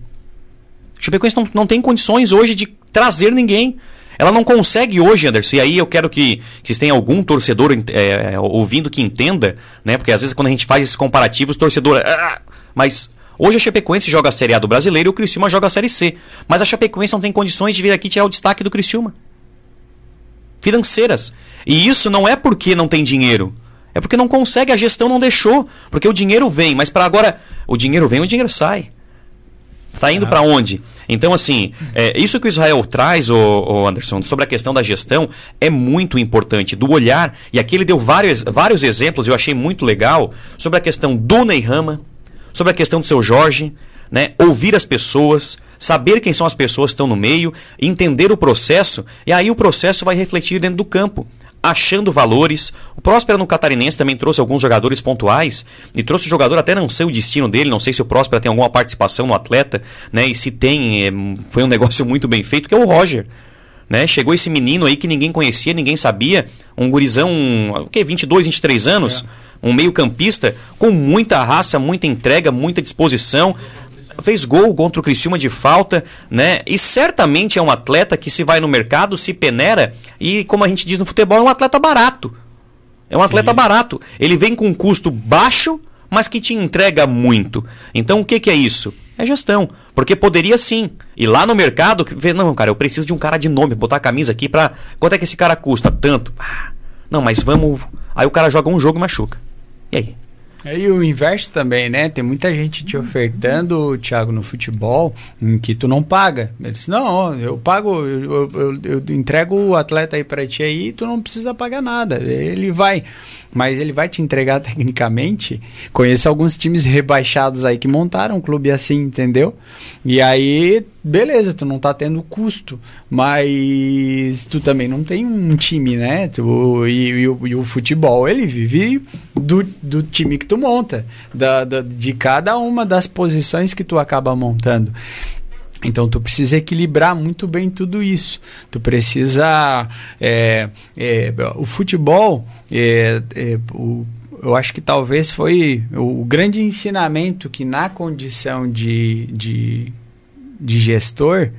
A Chapecoense não, não tem condições hoje de trazer ninguém. Ela não consegue hoje, Anderson, e aí eu quero que, que tenha algum torcedor é, ouvindo que entenda, né? Porque às vezes quando a gente faz esses comparativos, o torcedor. Ah! Mas hoje a Chapecoense joga a Série A do brasileiro e o Criciúma joga a Série C. Mas a Chapecoense não tem condições de vir aqui tirar o destaque do Criciúma. Financeiras. E isso não é porque não tem dinheiro. É porque não consegue, a gestão não deixou. Porque o dinheiro vem, mas para agora. O dinheiro vem, o dinheiro sai. Tá indo ah. para onde? Então, assim, é, isso que o Israel traz, o, Anderson, sobre a questão da gestão, é muito importante, do olhar. E aqui ele deu vários, vários exemplos, eu achei muito legal, sobre a questão do Neyrama, sobre a questão do seu Jorge, né? Ouvir as pessoas, saber quem são as pessoas que estão no meio, entender o processo, e aí o processo vai refletir dentro do campo achando valores. O Próspera no Catarinense também trouxe alguns jogadores pontuais e trouxe o jogador até não sei o destino dele, não sei se o Próspera tem alguma participação no atleta, né? E se tem, é, foi um (laughs) negócio muito bem feito, que é o Roger. Né? Chegou esse menino aí que ninguém conhecia, ninguém sabia, um gurizão, o que 22, 23 anos, é. um meio-campista com muita raça, muita entrega, muita disposição, fez gol contra o Criciúma de falta, né? E certamente é um atleta que se vai no mercado, se peneira e, como a gente diz no futebol, é um atleta barato. É um atleta Sim. barato. Ele vem com um custo baixo, mas que te entrega muito. Então o que, que é isso? É gestão. Porque poderia sim ir lá no mercado ver, não, cara, eu preciso de um cara de nome, botar a camisa aqui pra. Quanto é que esse cara custa? Tanto. Ah, não, mas vamos. Aí o cara joga um jogo e machuca. E aí? E o inverso também, né? Tem muita gente te ofertando, Thiago, no futebol, em que tu não paga. Ele disse, não, eu pago, eu, eu, eu entrego o atleta aí pra ti aí, tu não precisa pagar nada. Ele vai mas ele vai te entregar (laughs) tecnicamente. Conheço alguns times rebaixados aí que montaram um clube assim, entendeu? E aí, beleza, tu não tá tendo custo, mas tu também não tem um time, né? Tu, e, e, o, e o futebol, ele vive do, do time que tu monta, da, da, de cada uma das posições que tu acaba montando. Então tu precisa equilibrar muito bem tudo isso. Tu precisa é, é, o futebol, é, é, o, eu acho que talvez foi o grande ensinamento que na condição de, de, de gestor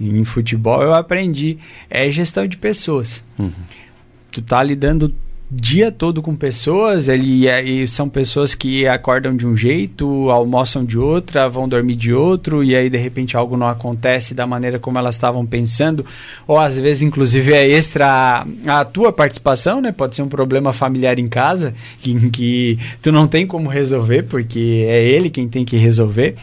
em futebol eu aprendi é gestão de pessoas. Uhum. Tu tá lidando dia todo com pessoas, ele e são pessoas que acordam de um jeito, almoçam de outra, vão dormir de outro, e aí de repente algo não acontece da maneira como elas estavam pensando, ou às vezes inclusive é extra a, a tua participação, né? Pode ser um problema familiar em casa que, que tu não tem como resolver, porque é ele quem tem que resolver.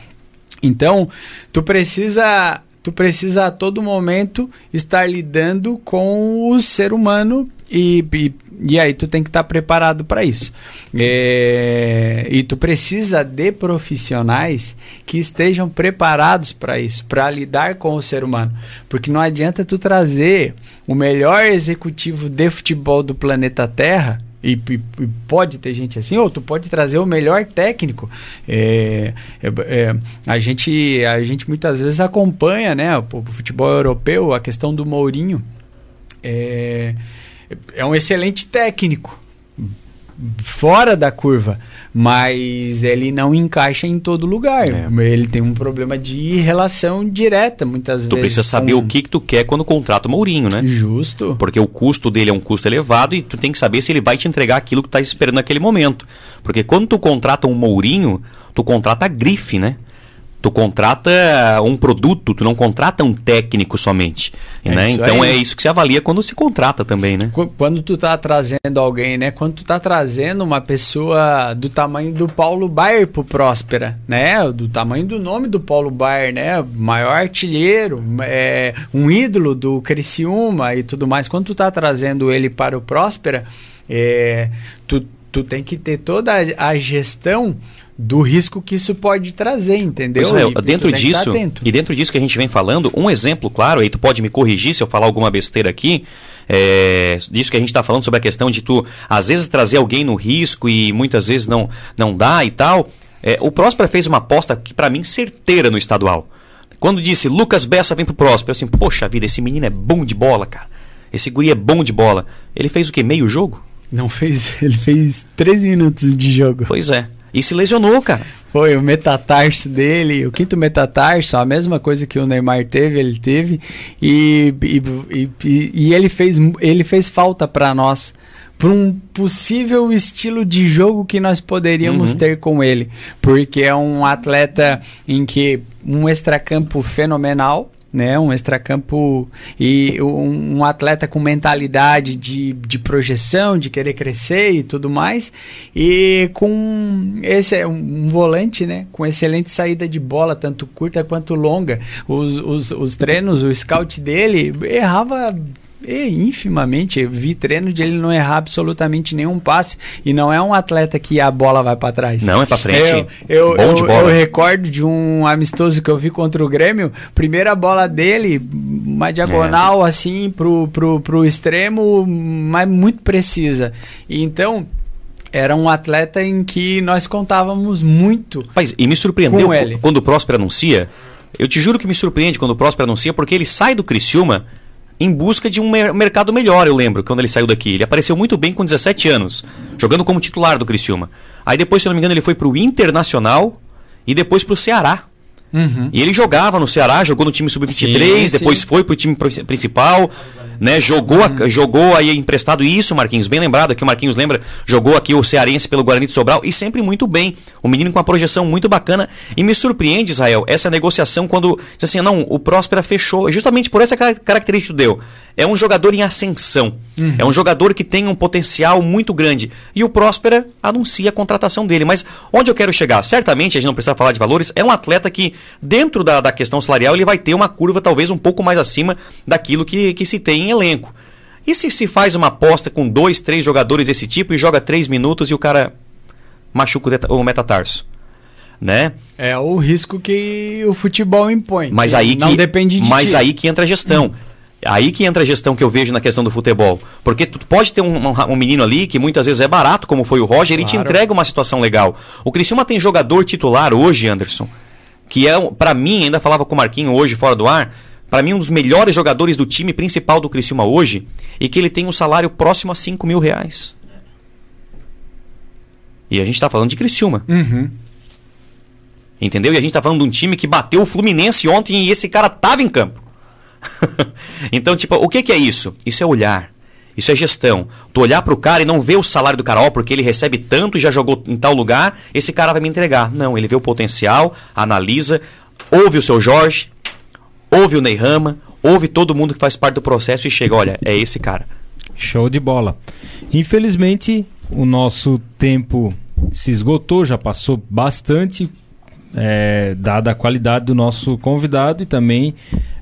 Então, tu precisa tu precisa a todo momento estar lidando com o ser humano e, e, E aí tu tem que estar tá preparado para isso. É, e tu precisa de profissionais que estejam preparados para isso, para lidar com o ser humano. Porque não adianta tu trazer o melhor executivo de futebol do planeta Terra e, e, pode ter gente assim, ou tu pode trazer o melhor técnico. É, é, é, a, gente, a gente muitas vezes acompanha né, o, o futebol europeu, a questão do Mourinho. É, é um excelente técnico, fora da curva, mas ele não encaixa em todo lugar. É. Ele tem um problema de relação direta, muitas tu vezes. Tu precisa saber com... o que, que tu quer quando contrata o Mourinho, né? Justo. Porque o custo dele é um custo elevado e tu tem que saber se ele vai te entregar aquilo que tu tá esperando naquele momento. Porque quando tu contrata um Mourinho, tu contrata a grife, né? Tu contrata um produto, tu não contrata um técnico somente. É né? Então aí. é isso que se avalia quando se contrata também, né? Quando tu tá trazendo alguém, né? Quando tu tá trazendo uma pessoa do tamanho do Paulo Baier pro Próspera, né? Do tamanho do nome do Paulo Baier, né? Maior artilheiro, é, um ídolo do Criciúma e tudo mais. Quando tu tá trazendo ele para o Próspera, é, tu, tu tem que ter toda a gestão do risco que isso pode trazer, entendeu? Israel, e, dentro disso, e dentro disso que a gente vem falando, um exemplo claro, aí tu pode me corrigir se eu falar alguma besteira aqui, é, disso que a gente está falando sobre a questão de tu, às vezes, trazer alguém no risco e muitas vezes não, não dá e tal. É, o Próspera fez uma aposta que, para mim, certeira no estadual. Quando disse Lucas Bessa vem pro Próspera, eu assim, poxa vida, esse menino é bom de bola, cara. Esse guri é bom de bola. Ele fez o quê? Meio jogo? Não fez, (laughs) ele fez 13 minutos de jogo. Pois é. E se lesionou, cara. Foi o metatarso dele, o quinto metatarso, a mesma coisa que o Neymar teve, ele teve. E, e, e, e ele, fez, ele fez falta para nós para um possível estilo de jogo que nós poderíamos uhum. ter com ele, porque é um atleta em que um extracampo fenomenal, né? Um extracampo e um, um, atleta com mentalidade de, de projeção, de querer crescer e tudo mais. E com esse um, volante, né? Com excelente saída de bola, tanto curta quanto longa. Os, os, os treinos, o scout dele errava e, infimamente, vi treino de ele não errar absolutamente nenhum passe e não é um atleta que a bola vai para trás. Não, é para frente. Eu, eu, eu, eu, recordo de um amistoso que eu vi contra o Grêmio, primeira bola dele, uma diagonal é. assim pro, pro, pro extremo, mas muito precisa. Então, era um atleta em que nós contávamos muito. Mas, e me surpreendeu quando o Próspero anuncia. Eu te juro que me surpreende quando o Próspero anuncia, porque ele sai do Criciúma em busca de um mer mercado melhor, eu lembro, quando ele saiu daqui. Ele apareceu muito bem com 17 anos, jogando como titular do Criciúma. Aí depois, se eu não me engano, ele foi para o Internacional e depois para o Ceará. Uhum. E ele jogava no Ceará, jogou no time sub-23, depois foi para o time principal né? Jogou, uhum. jogou aí emprestado isso, Marquinhos, bem lembrado aqui, o Marquinhos lembra, jogou aqui o Cearense pelo Guarani de Sobral e sempre muito bem. O menino com uma projeção muito bacana e me surpreende, Israel, essa negociação quando diz assim, não, o Próspera fechou, justamente por essa característica que deu. É um jogador em ascensão. Uhum. É um jogador que tem um potencial muito grande. E o Próspera anuncia a contratação dele. Mas onde eu quero chegar? Certamente, a gente não precisa falar de valores, é um atleta que, dentro da, da questão salarial, ele vai ter uma curva talvez um pouco mais acima daquilo que, que se tem em elenco. E se se faz uma aposta com dois, três jogadores desse tipo e joga três minutos e o cara machuca o metatarso? Né? É o risco que o futebol impõe. Mas aí que, não depende de Mas ti. aí que entra a gestão. Hum. Aí que entra a gestão que eu vejo na questão do futebol. Porque tu pode ter um, um, um menino ali que muitas vezes é barato, como foi o Roger, ele claro. te entrega uma situação legal. O Criciúma tem jogador titular hoje, Anderson, que é, para mim, ainda falava com o Marquinho hoje fora do ar, para mim um dos melhores jogadores do time principal do Criciúma hoje, e que ele tem um salário próximo a 5 mil reais. E a gente está falando de Criciúma. Uhum. Entendeu? E a gente está falando de um time que bateu o Fluminense ontem e esse cara tava em campo. (laughs) então, tipo, o que, que, é isso? Isso é olhar. Isso é gestão. Tu olhar para o cara e não ver o salário do cara, ó, porque ele recebe tanto e já jogou em tal lugar, esse cara vai me entregar. Não, ele vê o potencial, analisa, ouve o seu Jorge, ouve o Ney Rama, ouve todo mundo que faz parte do processo e chega, olha, é esse cara. Show de bola. Infelizmente, o nosso tempo se esgotou, já passou bastante, é, dada a qualidade do nosso convidado e também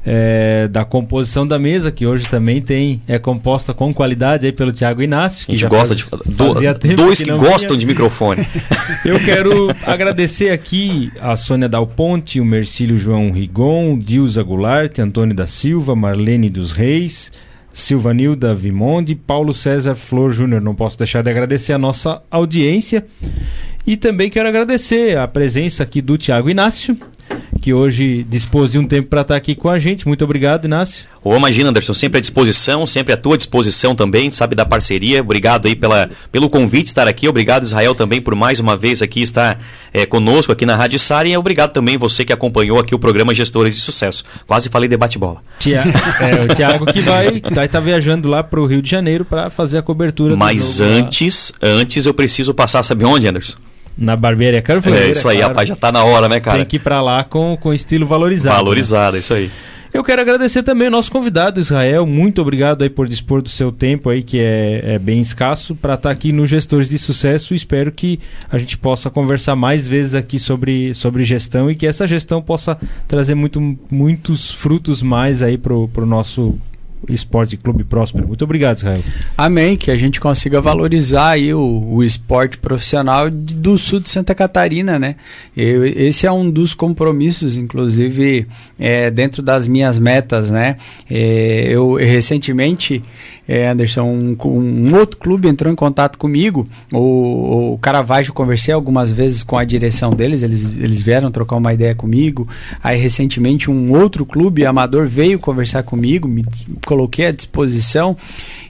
é, da composição da mesa, que hoje também tem é composta com qualidade aí pelo Tiago Inácio. A gente gosta faz, de do, dois que, que gostam vinha. de microfone. (laughs) Eu quero (laughs) agradecer aqui a Sônia Dal Ponte, o Mercílio João Rigon, Dilza Goulart, Antônio da Silva, Marlene dos Reis, Silvanilda Vimonde, Paulo César Flor Júnior. Não posso deixar de agradecer a nossa audiência. E também quero agradecer a presença aqui do Tiago Inácio, que hoje dispôs de um tempo para estar tá aqui com a gente. Muito obrigado, Inácio. Ô, imagina, Anderson, sempre à disposição, sempre à tua disposição também, sabe, da parceria. Obrigado aí pela, pelo convite estar aqui. Obrigado, Israel, também por mais uma vez aqui estar é, conosco aqui na Rádio Sara. E obrigado também você que acompanhou aqui o programa Gestores de Sucesso. Quase falei debate-bola. Tia, é, o Tiago que vai estar vai tá viajando lá para o Rio de Janeiro para fazer a cobertura. Mas antes, lá. antes eu preciso passar, sabe onde, Anderson? Na barbearia Carvoeira. É isso aí, rapaz, já tá na hora, né, cara? Tem que ir pra lá com, com estilo valorizado. Valorizado, né? isso aí. Eu quero agradecer também o nosso convidado, Israel. Muito obrigado aí por dispor do seu tempo aí, que é, é bem escasso, para estar tá aqui no Gestores de Sucesso. Espero que a gente possa conversar mais vezes aqui sobre, sobre gestão e que essa gestão possa trazer muito, muitos frutos mais aí pro, pro nosso Esporte Clube Próspero. Muito obrigado, Israel. Amém, que a gente consiga valorizar aí o, o esporte profissional do sul de Santa Catarina, né? Eu, esse é um dos compromissos, inclusive, é, dentro das minhas metas, né? É, eu recentemente, é, Anderson, um, um, outro clube entrou em contato comigo, o, o Caravaggio, conversei algumas vezes com a direção deles, eles, eles vieram trocar uma ideia comigo, aí recentemente um outro clube amador veio conversar comigo, me coloquei à disposição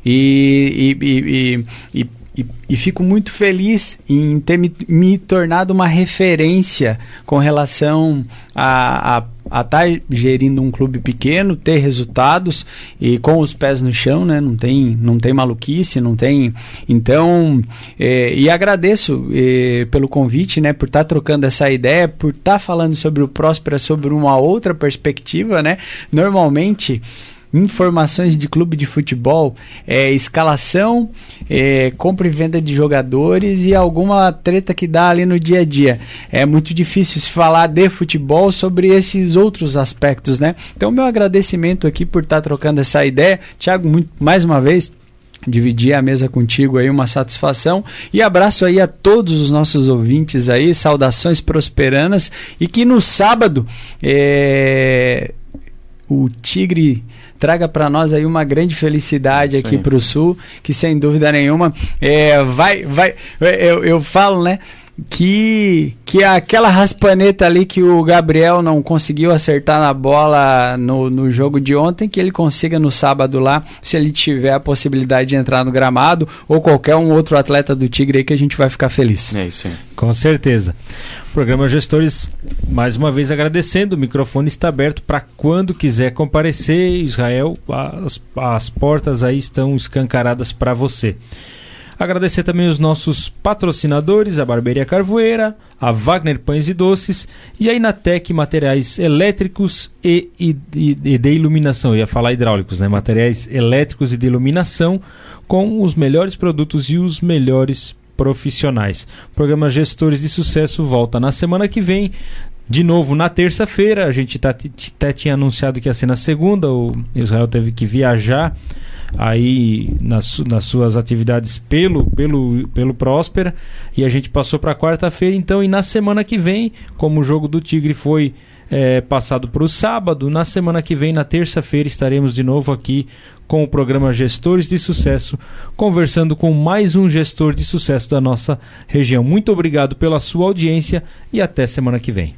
e, e, e, e e, fico muito feliz em ter me, me, tornado uma referência com relação a estar tá gerindo um clube pequeno, ter resultados e com os pés no chão, né? Não tem, não tem maluquice, não tem. Então, é, e agradeço é, pelo convite, né? Por estar tá trocando essa ideia, por estar tá falando sobre o Próspera sobre uma outra perspectiva, né? Normalmente informações de clube de futebol, é, escalação, é, compra e venda de jogadores e alguma treta que dá ali no dia a dia. É muito difícil se falar de futebol sobre esses outros aspectos, né? Então, meu agradecimento aqui por estar tá trocando essa ideia. Tiago, mais uma vez, dividir a mesa contigo aí, uma satisfação. E abraço aí a todos os nossos ouvintes aí, saudações prosperanas. E que no sábado é, o Tigre traga para nós aí uma grande felicidade aqui para o Sul, que sem dúvida nenhuma é, vai, vai, eu, eu falo, né? Que que aquela raspaneta ali que o Gabriel não conseguiu acertar na bola no, no jogo de ontem, que ele consiga no sábado lá, se ele tiver a possibilidade de entrar no gramado, ou qualquer um outro atleta do Tigre aí que a gente vai ficar feliz. É isso aí. Com certeza. Programa Gestores, mais uma vez agradecendo, o microfone está aberto para quando quiser comparecer, Israel, as, as portas aí estão escancaradas para você. Agradecer também os nossos patrocinadores, a Barbearia Carvoeira, a Wagner Pães e Doces e a Inatec Materiais Elétricos e, e, e, de Iluminação. Eu ia falar hidráulicos, né? Materiais elétricos e de iluminação com os melhores produtos e os melhores profissionais. O programa Gestores de Sucesso volta na semana que vem. De novo na terça-feira, a gente tá, até tinha anunciado que ia ser na segunda, o Israel teve que viajar aí nas, nas suas atividades pelo, pelo, pelo Próspera e a gente passou para quarta-feira então e na semana que vem, como o jogo do Tigre foi é, passado para o sábado, na semana que vem, na terça-feira, estaremos de novo aqui com o programa Gestores de Sucesso, conversando com mais um gestor de sucesso da nossa região. Muito obrigado pela sua audiência e até semana que vem.